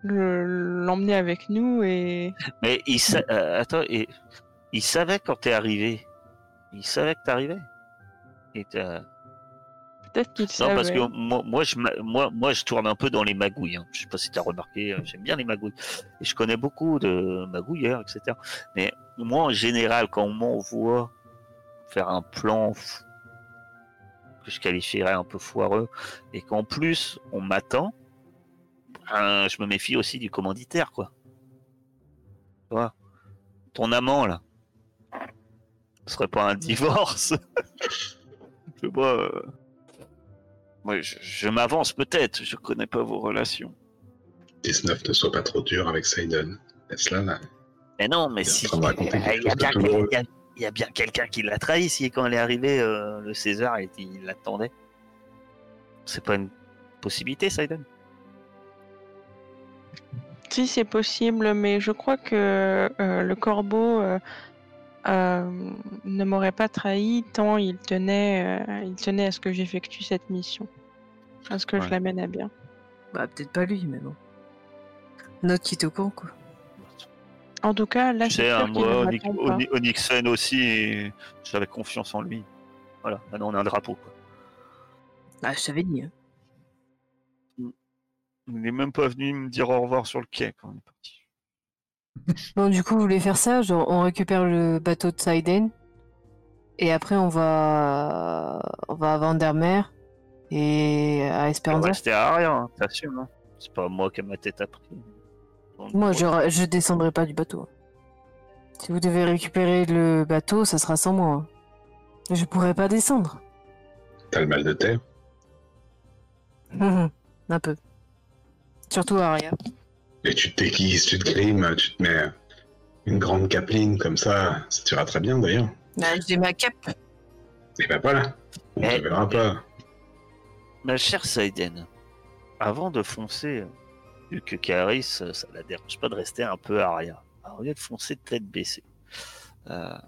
le- l'emmener avec nous et. Mais il sa... euh, attends, et... il savait quand t'es arrivé. Il savait que t'arrivais. Et t'as- Peut-être qu'il Non, savait. parce que moi, moi, je, moi, moi, je tourne un peu dans les magouilles. Hein. Je sais pas si tu as remarqué, euh, j'aime bien les magouilles. Et je connais beaucoup de magouilleurs, etc. Mais moi, en général, quand on m'envoie faire un plan que je qualifierais un peu foireux, et qu'en plus, on m'attend, ben, je me méfie aussi du commanditaire, quoi. Tu vois Ton amant, là. Ce serait pas un *laughs* divorce Je sais pas. euh, moi, je, je m'avance peut-être, je connais pas vos relations. 19, ne sois pas trop dur avec Saiden. Laisse-la là. Mais non, mais si. Il y a il y a- il bien quelqu'un qui l'a trahi si quand elle est arrivée, euh, le César, et il l'attendait. C'est pas une possibilité, Saiden Si, c'est possible, mais je crois que euh, le corbeau euh, euh, ne m'aurait pas trahi tant il tenait, euh, il tenait à ce que j'effectue cette mission. À ce que Ouais. je l'amène à bien. Bah, peut-être pas lui, mais bon. Un autre qui est au courant, quoi. En tout cas, là, c'est sûr hein, moi, Onyx- Onyxen aussi, et j'avais confiance en lui. Voilà, maintenant on a un drapeau. Quoi. Ah, je t'avais dit. hein. Il n'est même pas venu me dire au revoir sur le quai quand on est parti. *laughs* Bon, du coup, vous voulez faire ça genre, On récupère le bateau de Saiden. Et après, on va, on va à Vandermeer et à On va Esperanza. rester à rien, hein, t'assumes. Hein. C'est pas moi qui ai ma tête appris. Donc, Moi, je, je descendrai pas du bateau. Si vous devez récupérer le bateau, ça sera sans moi. Je pourrais pas descendre. T'as le mal de terre. *laughs* Un peu. Surtout Aria. Et tu te déguises, tu te grimes, tu te mets une grande capeline comme ça. Ça t'ira très bien d'ailleurs. Bah, j'ai ma cape. Et ben voilà. On Eh, te verra pas. Ma chère Saiden, avant de foncer, vu que Caris, ça la dérange pas de rester un peu arrière, au lieu de foncer de tête baissée, euh,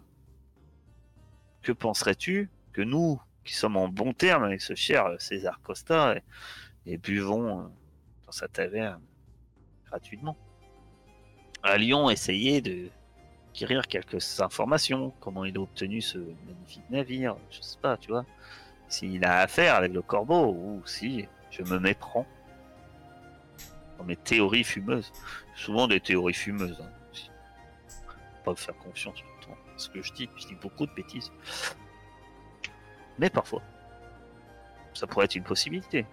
que penserais-tu que nous, qui sommes en bon terme avec ce cher César Costa, et, buvons euh, dans sa taverne gratuitement, allions essayer de acquérir quelques informations, comment il a obtenu ce magnifique navire, je sais pas, tu vois. S'il a affaire avec le corbeau ou si je me méprends dans mes théories fumeuses. Souvent des théories fumeuses. Hein, aussi. Pas me faire confiance tout le temps. à Ce que je dis, je dis beaucoup de bêtises. Mais parfois, ça pourrait être une possibilité.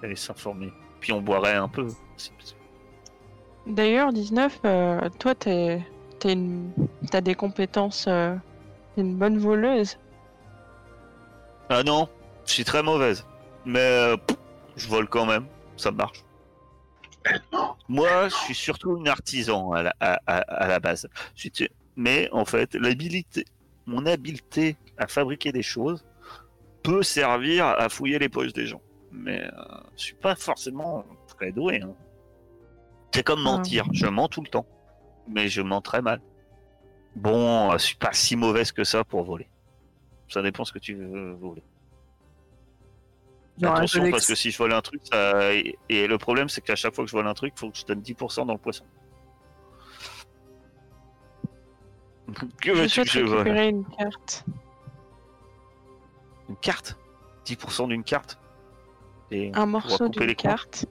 D'aller s'informer. Puis on boirait un peu. D'ailleurs, 19, euh, toi, t'es, t'es une... t'as des compétences. euh, t'es une bonne voleuse. Ah non, je suis très mauvaise. Mais euh, je vole quand même. Ça marche. Moi, je suis surtout une artisan à la, à, à- à la base. Mais en fait, l'habilité, mon habileté à fabriquer des choses peut servir à fouiller les poches des gens. Mais euh, je suis pas forcément très doué. hein. C'est comme Ah. mentir. Je mens tout le temps. Mais je mens très mal. Bon, euh, je suis pas si mauvaise que ça pour voler. Ça dépend ce que tu veux voler. Genre Attention, parce que si je vole un truc, ça... et, le problème, c'est qu'à chaque fois que je vole un truc, il faut que je donne 10% dans le poisson. *laughs* que Je veux-tu que je vole récupérer une carte. Une carte? 10% d'une carte? Et Un morceau d'une carte.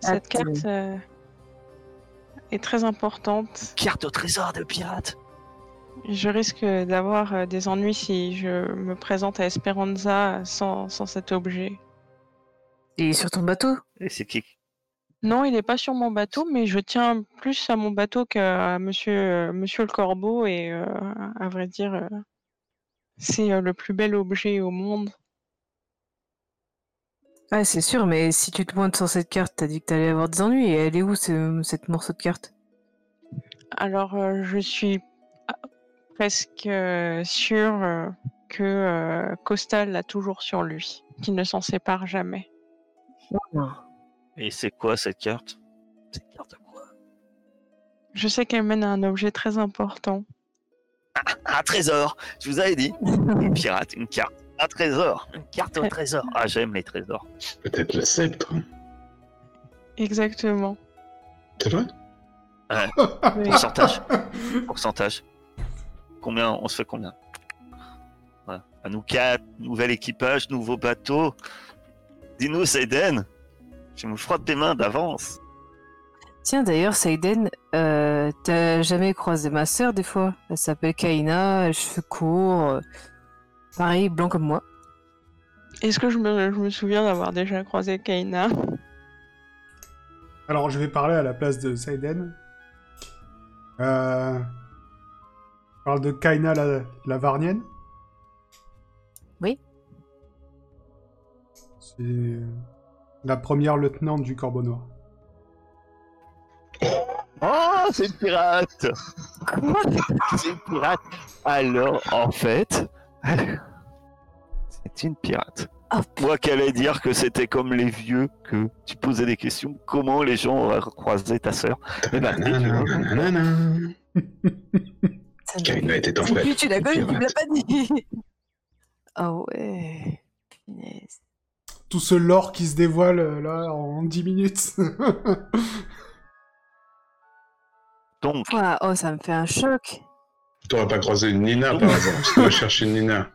Cette carte euh, est très importante. Carte au trésor de pirate Je risque d'avoir euh, des ennuis si je me présente à Esperanza sans, sans cet objet. Et sur ton bateau? Et c'est qui? Non, il n'est pas sur mon bateau, mais je tiens plus à mon bateau qu'à monsieur, euh, monsieur le corbeau et euh, à vrai dire, euh, c'est le plus bel objet au monde. Ah, c'est sûr, mais si tu te pointes sur cette carte, t'as dit que t'allais avoir des ennuis. Et elle est où, ce, cette morceau de carte? Alors, euh, je suis presque euh, sûr euh, que euh, Costa l'a toujours sur lui, qu'il ne s'en sépare jamais. Et c'est quoi cette carte? Cette carte quoi? Je sais qu'elle mène à un objet très important. Un trésor Je vous avais dit Une pirate, une carte. Un trésor Une carte au trésor Ah, j'aime les trésors. Peut-être le sceptre. Exactement. C'est vrai? Oui. Pourcentage Pourcentage. Combien On se fait combien Voilà. À nous quatre, nouvel équipage, nouveau bateau. Dis-nous, Seiden Je me frotte des mains d'avance. Tiens, d'ailleurs, Saiden, euh, t'as jamais croisé ma sœur des fois Elle s'appelle Kaina, cheveux courts, euh, pareil, blanc comme moi. Est-ce que je me, je me souviens d'avoir déjà croisé Kaina? Alors, je vais parler à la place de Saiden. Euh... Parle de Kaina la, la Varnienne. Oui. C'est la première lieutenante du Corbeau Noir. Oh, c'est une pirate C'est une pirate Alors, en fait, *laughs* c'est une pirate. Oh, Moi qui allais dire que c'était comme les vieux, que tu posais des questions, comment les gens auraient croisé ta sœur Eh ben, *laughs* Était en fait. tu l'as une connu, tu me l'as pas dit *laughs* Ah ouais. Punaise. Tout ce lore qui se dévoile euh, là en 10 minutes. *laughs* Donc, oh, ça me fait un choc. T'aurais pas croisé une Nina par hasard Parce que je cherche une Nina.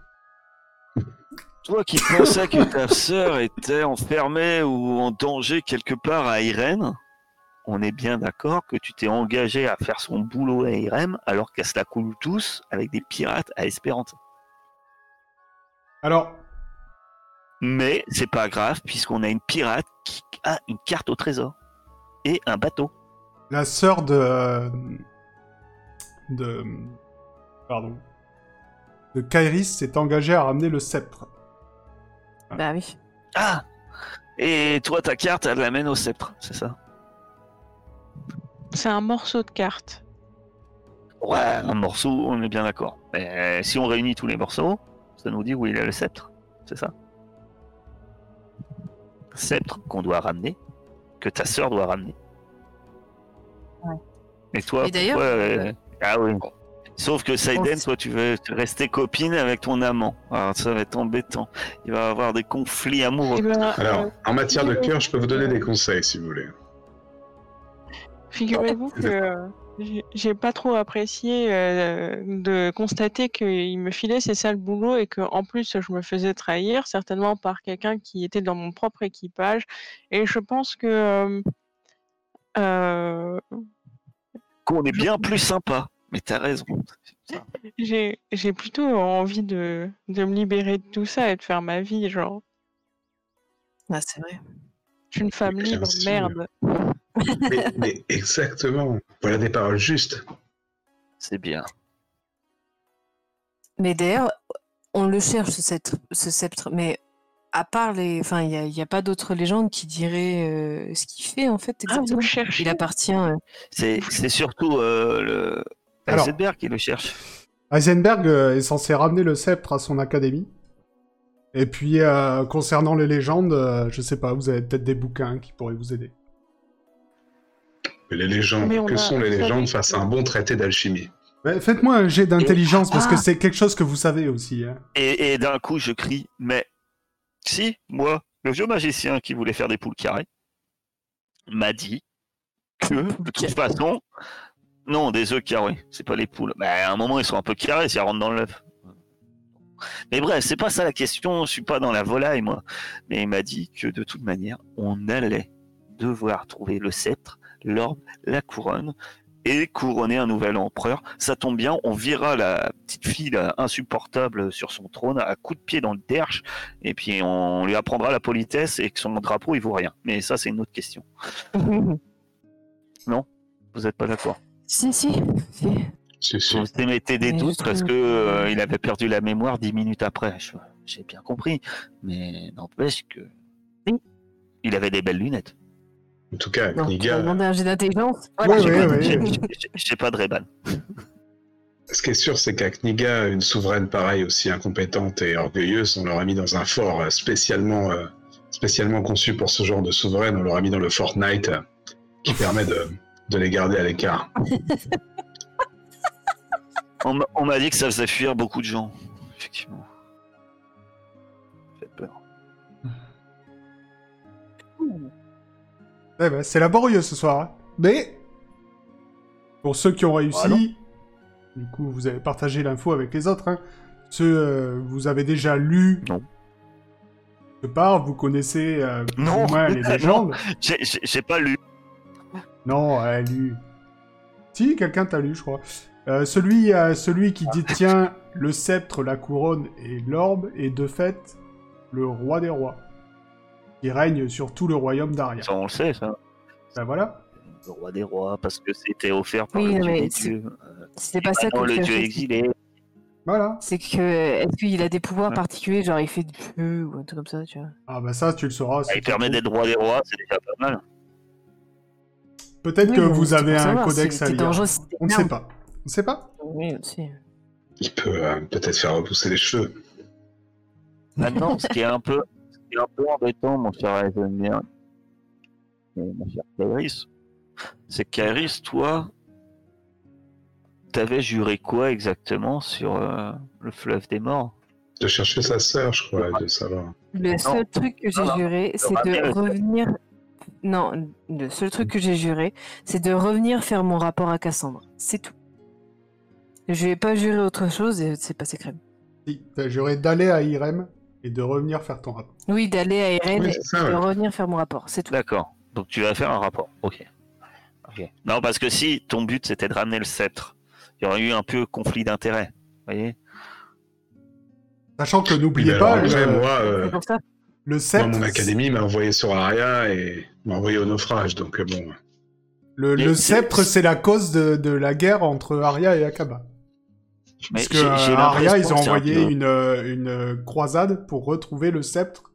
*laughs* toi qui pensais que ta sœur était enfermée ou en danger quelque part à Irène, on est bien d'accord que tu t'es engagé à faire son boulot à Irène alors qu'elle se la coule tous avec des pirates à Espérance. Alors, Mais c'est pas grave puisqu'on a une pirate qui a une carte au trésor et un bateau. la sœur de... de... Pardon. de Kairis s'est engagé à ramener le sceptre. Bah oui. Ah Et toi, ta carte, elle l'amène au sceptre, c'est ça? C'est un morceau de carte. Ouais, un morceau, on est bien d'accord. Mais si on réunit tous les morceaux, ça nous dit où il est le sceptre, c'est ça? Sceptre qu'on doit ramener, que ta sœur doit ramener. Ouais. Et toi, Et d'ailleurs- pourquoi, euh, Ah oui. Sauf que Saiden, toi, tu veux rester copine avec ton amant. Alors, ça va être embêtant. Il va y avoir des conflits amoureux. Eh ben, Alors, euh, en matière de cœur, je peux vous donner des conseils si vous voulez. Figurez-vous *laughs* que euh, j'ai- pas trop apprécié euh, de constater qu'il me filait ses sales boulots et que en plus je me faisais trahir, certainement par quelqu'un qui était dans mon propre équipage. Et je pense que euh, Qu'on est bien plus sympa. Mais t'as raison. j'ai j'ai plutôt envie de, de me libérer de tout ça et de faire ma vie. Genre, Ah, c'est vrai. je suis une femme libre, merde. Mais, mais exactement. Voilà des paroles justes. C'est bien. Mais d'ailleurs, on le cherche, ce sceptre, ce sceptre, mais à part les. Enfin, il n'y a, il y a pas d'autres légendes qui diraient euh, ce qu'il fait, en fait, Ah, vous exactement. le cherchez Il appartient. euh, C'est c'est surtout euh, le Alors- Heisenberg qui le cherche. Heisenberg euh, est censé ramener le sceptre à son académie. Et puis, euh, concernant les légendes, euh, je sais pas, vous avez peut-être des bouquins qui pourraient vous aider. Les légendes, que sont les légendes face à un bon traité d'alchimie Ouais, Faites-moi un jet d'intelligence, parce que Ah c'est quelque chose que vous savez aussi. hein. Et, et d'un coup, je crie, mais si, moi, le vieux magicien qui voulait faire des poules carrées, m'a dit que, de toute façon, non, des œufs carrés, c'est pas les poules. Mais à un moment, ils sont un peu carrés si elles rentrent dans l'œuf. Mais bref, c'est pas ça la question, je suis pas dans la volaille, moi. Mais il m'a dit que de toute manière, on allait devoir trouver le sceptre, l'orbe, la couronne, et couronner un nouvel empereur. Ça tombe bien, on virera la petite fille là, insupportable sur son trône à coups de pied dans le derche, et puis on lui apprendra la politesse et que son drapeau il vaut rien. Mais ça, c'est une autre question. *laughs* Vous n'êtes pas d'accord? Si, si. si. C'est sûr. Vous émettez des Mais doutes justement- parce que euh, il avait perdu la mémoire dix minutes après. J'ai bien compris, mais n'empêche que Oui. il avait des belles lunettes. En tout cas, Non, Kniga, demander un jet d'intelligence. Ouais, Voilà. J'ai ouais, j'ai- pas de Reban. ce qui est sûr, c'est qu'à Kniga, une souveraine pareille, aussi incompétente et orgueilleuse, on l'aurait mis dans un fort euh, spécialement, euh, spécialement conçu pour ce genre de souveraine. On l'aurait mis dans le Fort Knight, euh, qui *laughs* permet de, de les garder à l'écart. On m'a dit que ça faisait fuir beaucoup de gens. Effectivement. Eh ben, c'est laborieux ce soir. hein. Mais, pour ceux qui ont réussi, Ah du coup, vous avez partagé l'info avec les autres. Hein. Ceux, euh, vous avez déjà lu. Non. De part, vous connaissez euh, Non. moins les *laughs* légendes. J'ai- pas lu. Non, elle a lu. Si, quelqu'un t'a lu, je crois. Euh, celui, euh, celui qui détient le sceptre, la couronne et l'orbe est de fait le roi des rois. Qui règne sur tout le royaume d'Aria. Ça, on le sait, ça. Ben voilà. Le roi des rois, parce que c'était offert par Oui, le dieu mais des c'est- pas ça qu'on le dieu exilé. Voilà. C'est que. Est-ce qu'il a des pouvoirs Ouais. particuliers, genre il fait du feu ou un truc comme ça, tu vois Ah bah ça, tu le sauras. Ah, il permet d'être roi des rois, c'est déjà pas mal. Peut-être Oui, que vous c'est avez un savoir, codex c'est- à c'est lire. On ne sait pas. On sait pas Oui, aussi. Il peut euh, peut-être faire repousser les cheveux. Maintenant, ce qui est un peu, ce qui est un peu embêtant, mon cher Eisenberg, et mon cher Kairis, c'est Kairis, toi, t'avais juré quoi exactement sur euh, le fleuve des morts? De chercher sa sœur, je crois, de savoir. Le seul truc que j'ai juré, c'est de revenir. Non, le seul truc que j'ai juré, c'est de revenir faire mon rapport à Cassandre. C'est tout. Je vais pas jurer autre chose et c'est passé crème. Si, t'as juré d'aller à Irem et de revenir faire ton rapport. Oui, d'aller à Oui, et ça, de ouais. revenir faire mon rapport, c'est tout. D'accord. Donc tu vas faire un rapport. Ok. Ok. Non, parce que si ton but c'était de ramener le sceptre, il y aurait eu un peu conflit d'intérêts. Vous voyez Sachant que n'oubliez pas, alors, après, le, moi, euh, C'est pour ça. le moi, sceptre, mon académie m'a envoyé sur Aria et m'a envoyé au naufrage, donc euh, bon. le, sceptre, c'est la cause de, de la guerre entre Aria et Akaba. Mais Parce que euh, Aria, ils ont un envoyé peu- une, euh, une euh, croisade pour retrouver le sceptre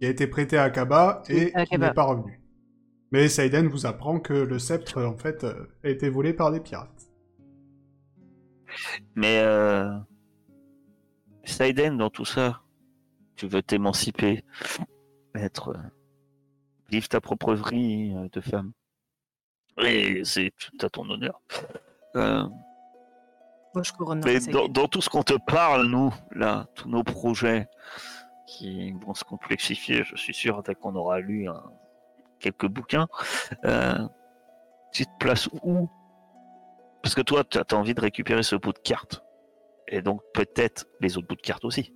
qui a été prêté à Kaba et À qui n'est pas revenu. Mais Saiden vous apprend que le sceptre, en fait, euh, a été volé par des pirates. Mais euh... Saiden, dans tout ça, tu veux t'émanciper, être, vivre ta propre vie de femme. Et c'est tout à ton honneur. Euh. Mais dans, tout ce qu'on te parle, nous, là, tous nos projets qui vont se complexifier, je suis sûr, dès qu'on aura lu un- quelques bouquins, euh, tu te places où? Parce que toi, tu as envie de récupérer ce bout de carte. Et donc peut-être les autres bouts de carte aussi.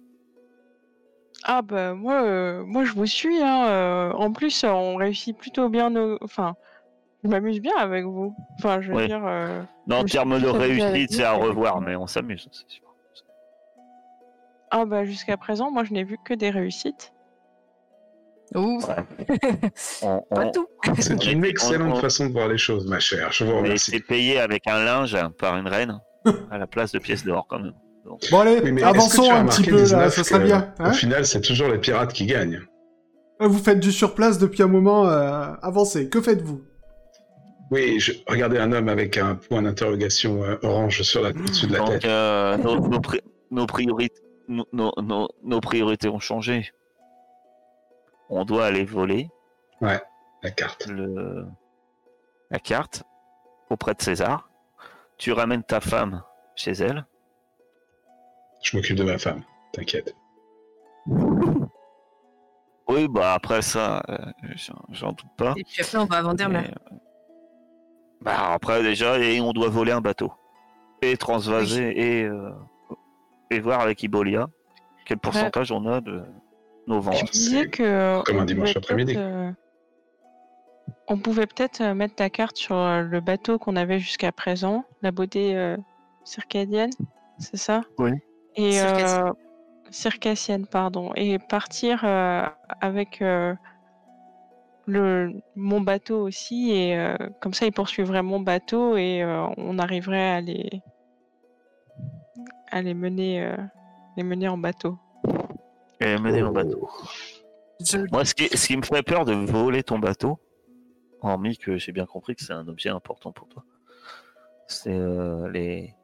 Ah bah moi, euh, moi je vous suis. Hein. euh, en plus, on réussit plutôt bien nos... Enfin, je m'amuse bien avec vous. Enfin, je veux dire... euh, Non, en termes de réussite, c'est à revoir, mais on s'amuse, c'est sûr. Ah bah jusqu'à présent, moi je n'ai vu que des réussites. Ouh, *laughs* On, pas tout. C'est une excellente on- on- façon de voir les choses, ma chère. Je vous remercie. été payé avec un linge par une reine à la place de pièces d'or quand même. Bon allez, Oui, avançons un petit peu là, 19, ça serait que, bien. hein Au final, c'est toujours les pirates qui gagnent. Euh, vous faites du surplace depuis un moment, euh, avancez. Que faites-vous? Oui, je... regardez un homme avec un point d'interrogation euh, orange sur la... au-dessus de la Donc tête. euh, nos, nos pri- nos priorités, nos, nos- nos- nos priorités ont changé. On doit aller voler La carte. le, la carte auprès de César. Tu ramènes ta femme chez elle. Je m'occupe de ma femme, t'inquiète. Oui, bah après ça, euh, j'en- doute pas. Et puis après, on va. Mais, euh, Bah après déjà, et on doit voler un bateau. Et transvaser et, euh, et voir avec Ibolia quel pourcentage on a de nos Je ventes. me disais que... comme on un dimanche pouvait après-midi. peut-être, euh, On pouvait peut-être euh, mettre la carte sur le bateau qu'on avait jusqu'à présent, la beauté euh, circadienne, c'est ça? Oui. Et Circassienne. euh, circassienne, pardon, et partir euh, avec euh, le mon bateau aussi, et euh, comme ça ils poursuivraient mon bateau et euh, on arriverait à les à les mener euh, les mener en bateau. Et mener en bateau. Je- Moi, ce qui, ce qui me ferait peur de voler ton bateau, hormis que j'ai bien compris que c'est un objet important pour toi, c'est euh, les.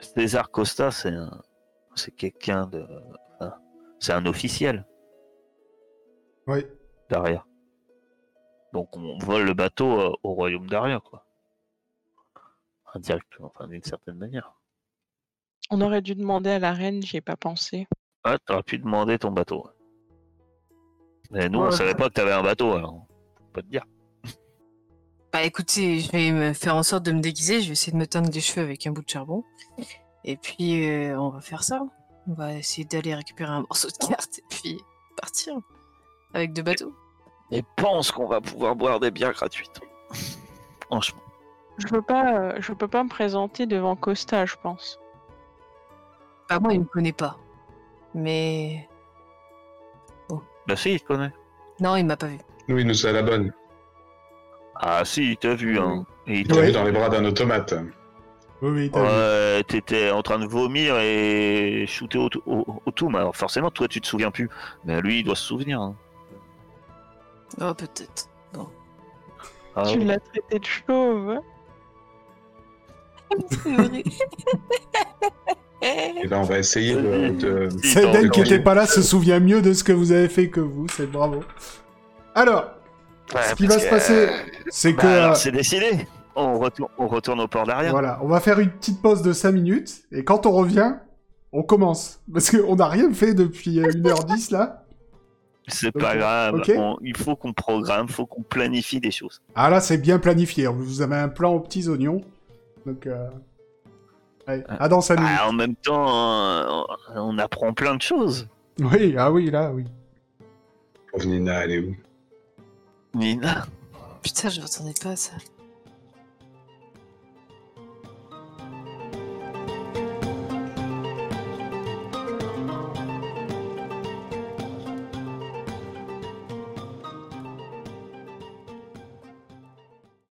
César Costa, c'est un. C'est quelqu'un de. enfin, c'est un officiel Oui. d'Aria. Donc on vole le bateau euh, au royaume d'Aria, quoi. Indirectement, enfin d'une certaine manière. On aurait dû demander à la reine, j'y ai pas pensé. Ah, t'aurais pu demander ton bateau. ouais. Mais nous, on Ouais, savait bah. pas que t'avais un bateau, alors. Faut pas te dire. *laughs* Bah écoutez, je vais me faire en sorte de me déguiser, je vais essayer de me teindre les cheveux avec un bout de charbon. Et puis euh, on va faire ça. On va essayer d'aller récupérer un morceau de carte et puis partir. Avec deux bateaux. Et pense qu'on va pouvoir boire des bières gratuites. *laughs* Franchement. Je peux pas, euh, je peux pas me présenter devant Costa, je pense. Bah moi il me connaît pas. Mais. Bah si, il te connaît. Non, il m'a pas vu. Nous, il nous a la bonne. Ah si, il t'a vu, hein. Et il Il t'a Ouais. vu dans les bras d'un automate. Oui, oui, t'as vu. Ouais, t'étais en train de vomir et shooter au, au, au tout. Mais alors forcément, toi, tu te souviens plus. Mais lui, il doit se souvenir. hein. Oh peut-être. Ah, tu l'as traité de chauve. hein C'est vrai. *laughs* Et là, on va essayer de... de- t'en- qui t'en- était pas là se souvient mieux de ce que vous avez fait que vous, c'est bravo. Alors, Ouais, ce qui va se passer, euh, c'est bah, que... alors, euh, c'est décidé. On retourne, on retourne au port d'arrière. Voilà, on va faire une petite pause de 5 minutes, et quand on revient, on commence. Parce qu'on n'a rien fait depuis euh, 1h10 là. C'est pas grave. on- il faut qu'on programme, faut qu'on planifie des choses. Ah là, c'est bien planifié. Vous avez un plan aux petits oignons. Donc, euh... allez, à dans 5 minutes. Bah, en même temps, on apprend plein de choses. Oui, ah oui, là, oui. Nina, elle est où? Nina, Putain, je m'attendais pas à ça.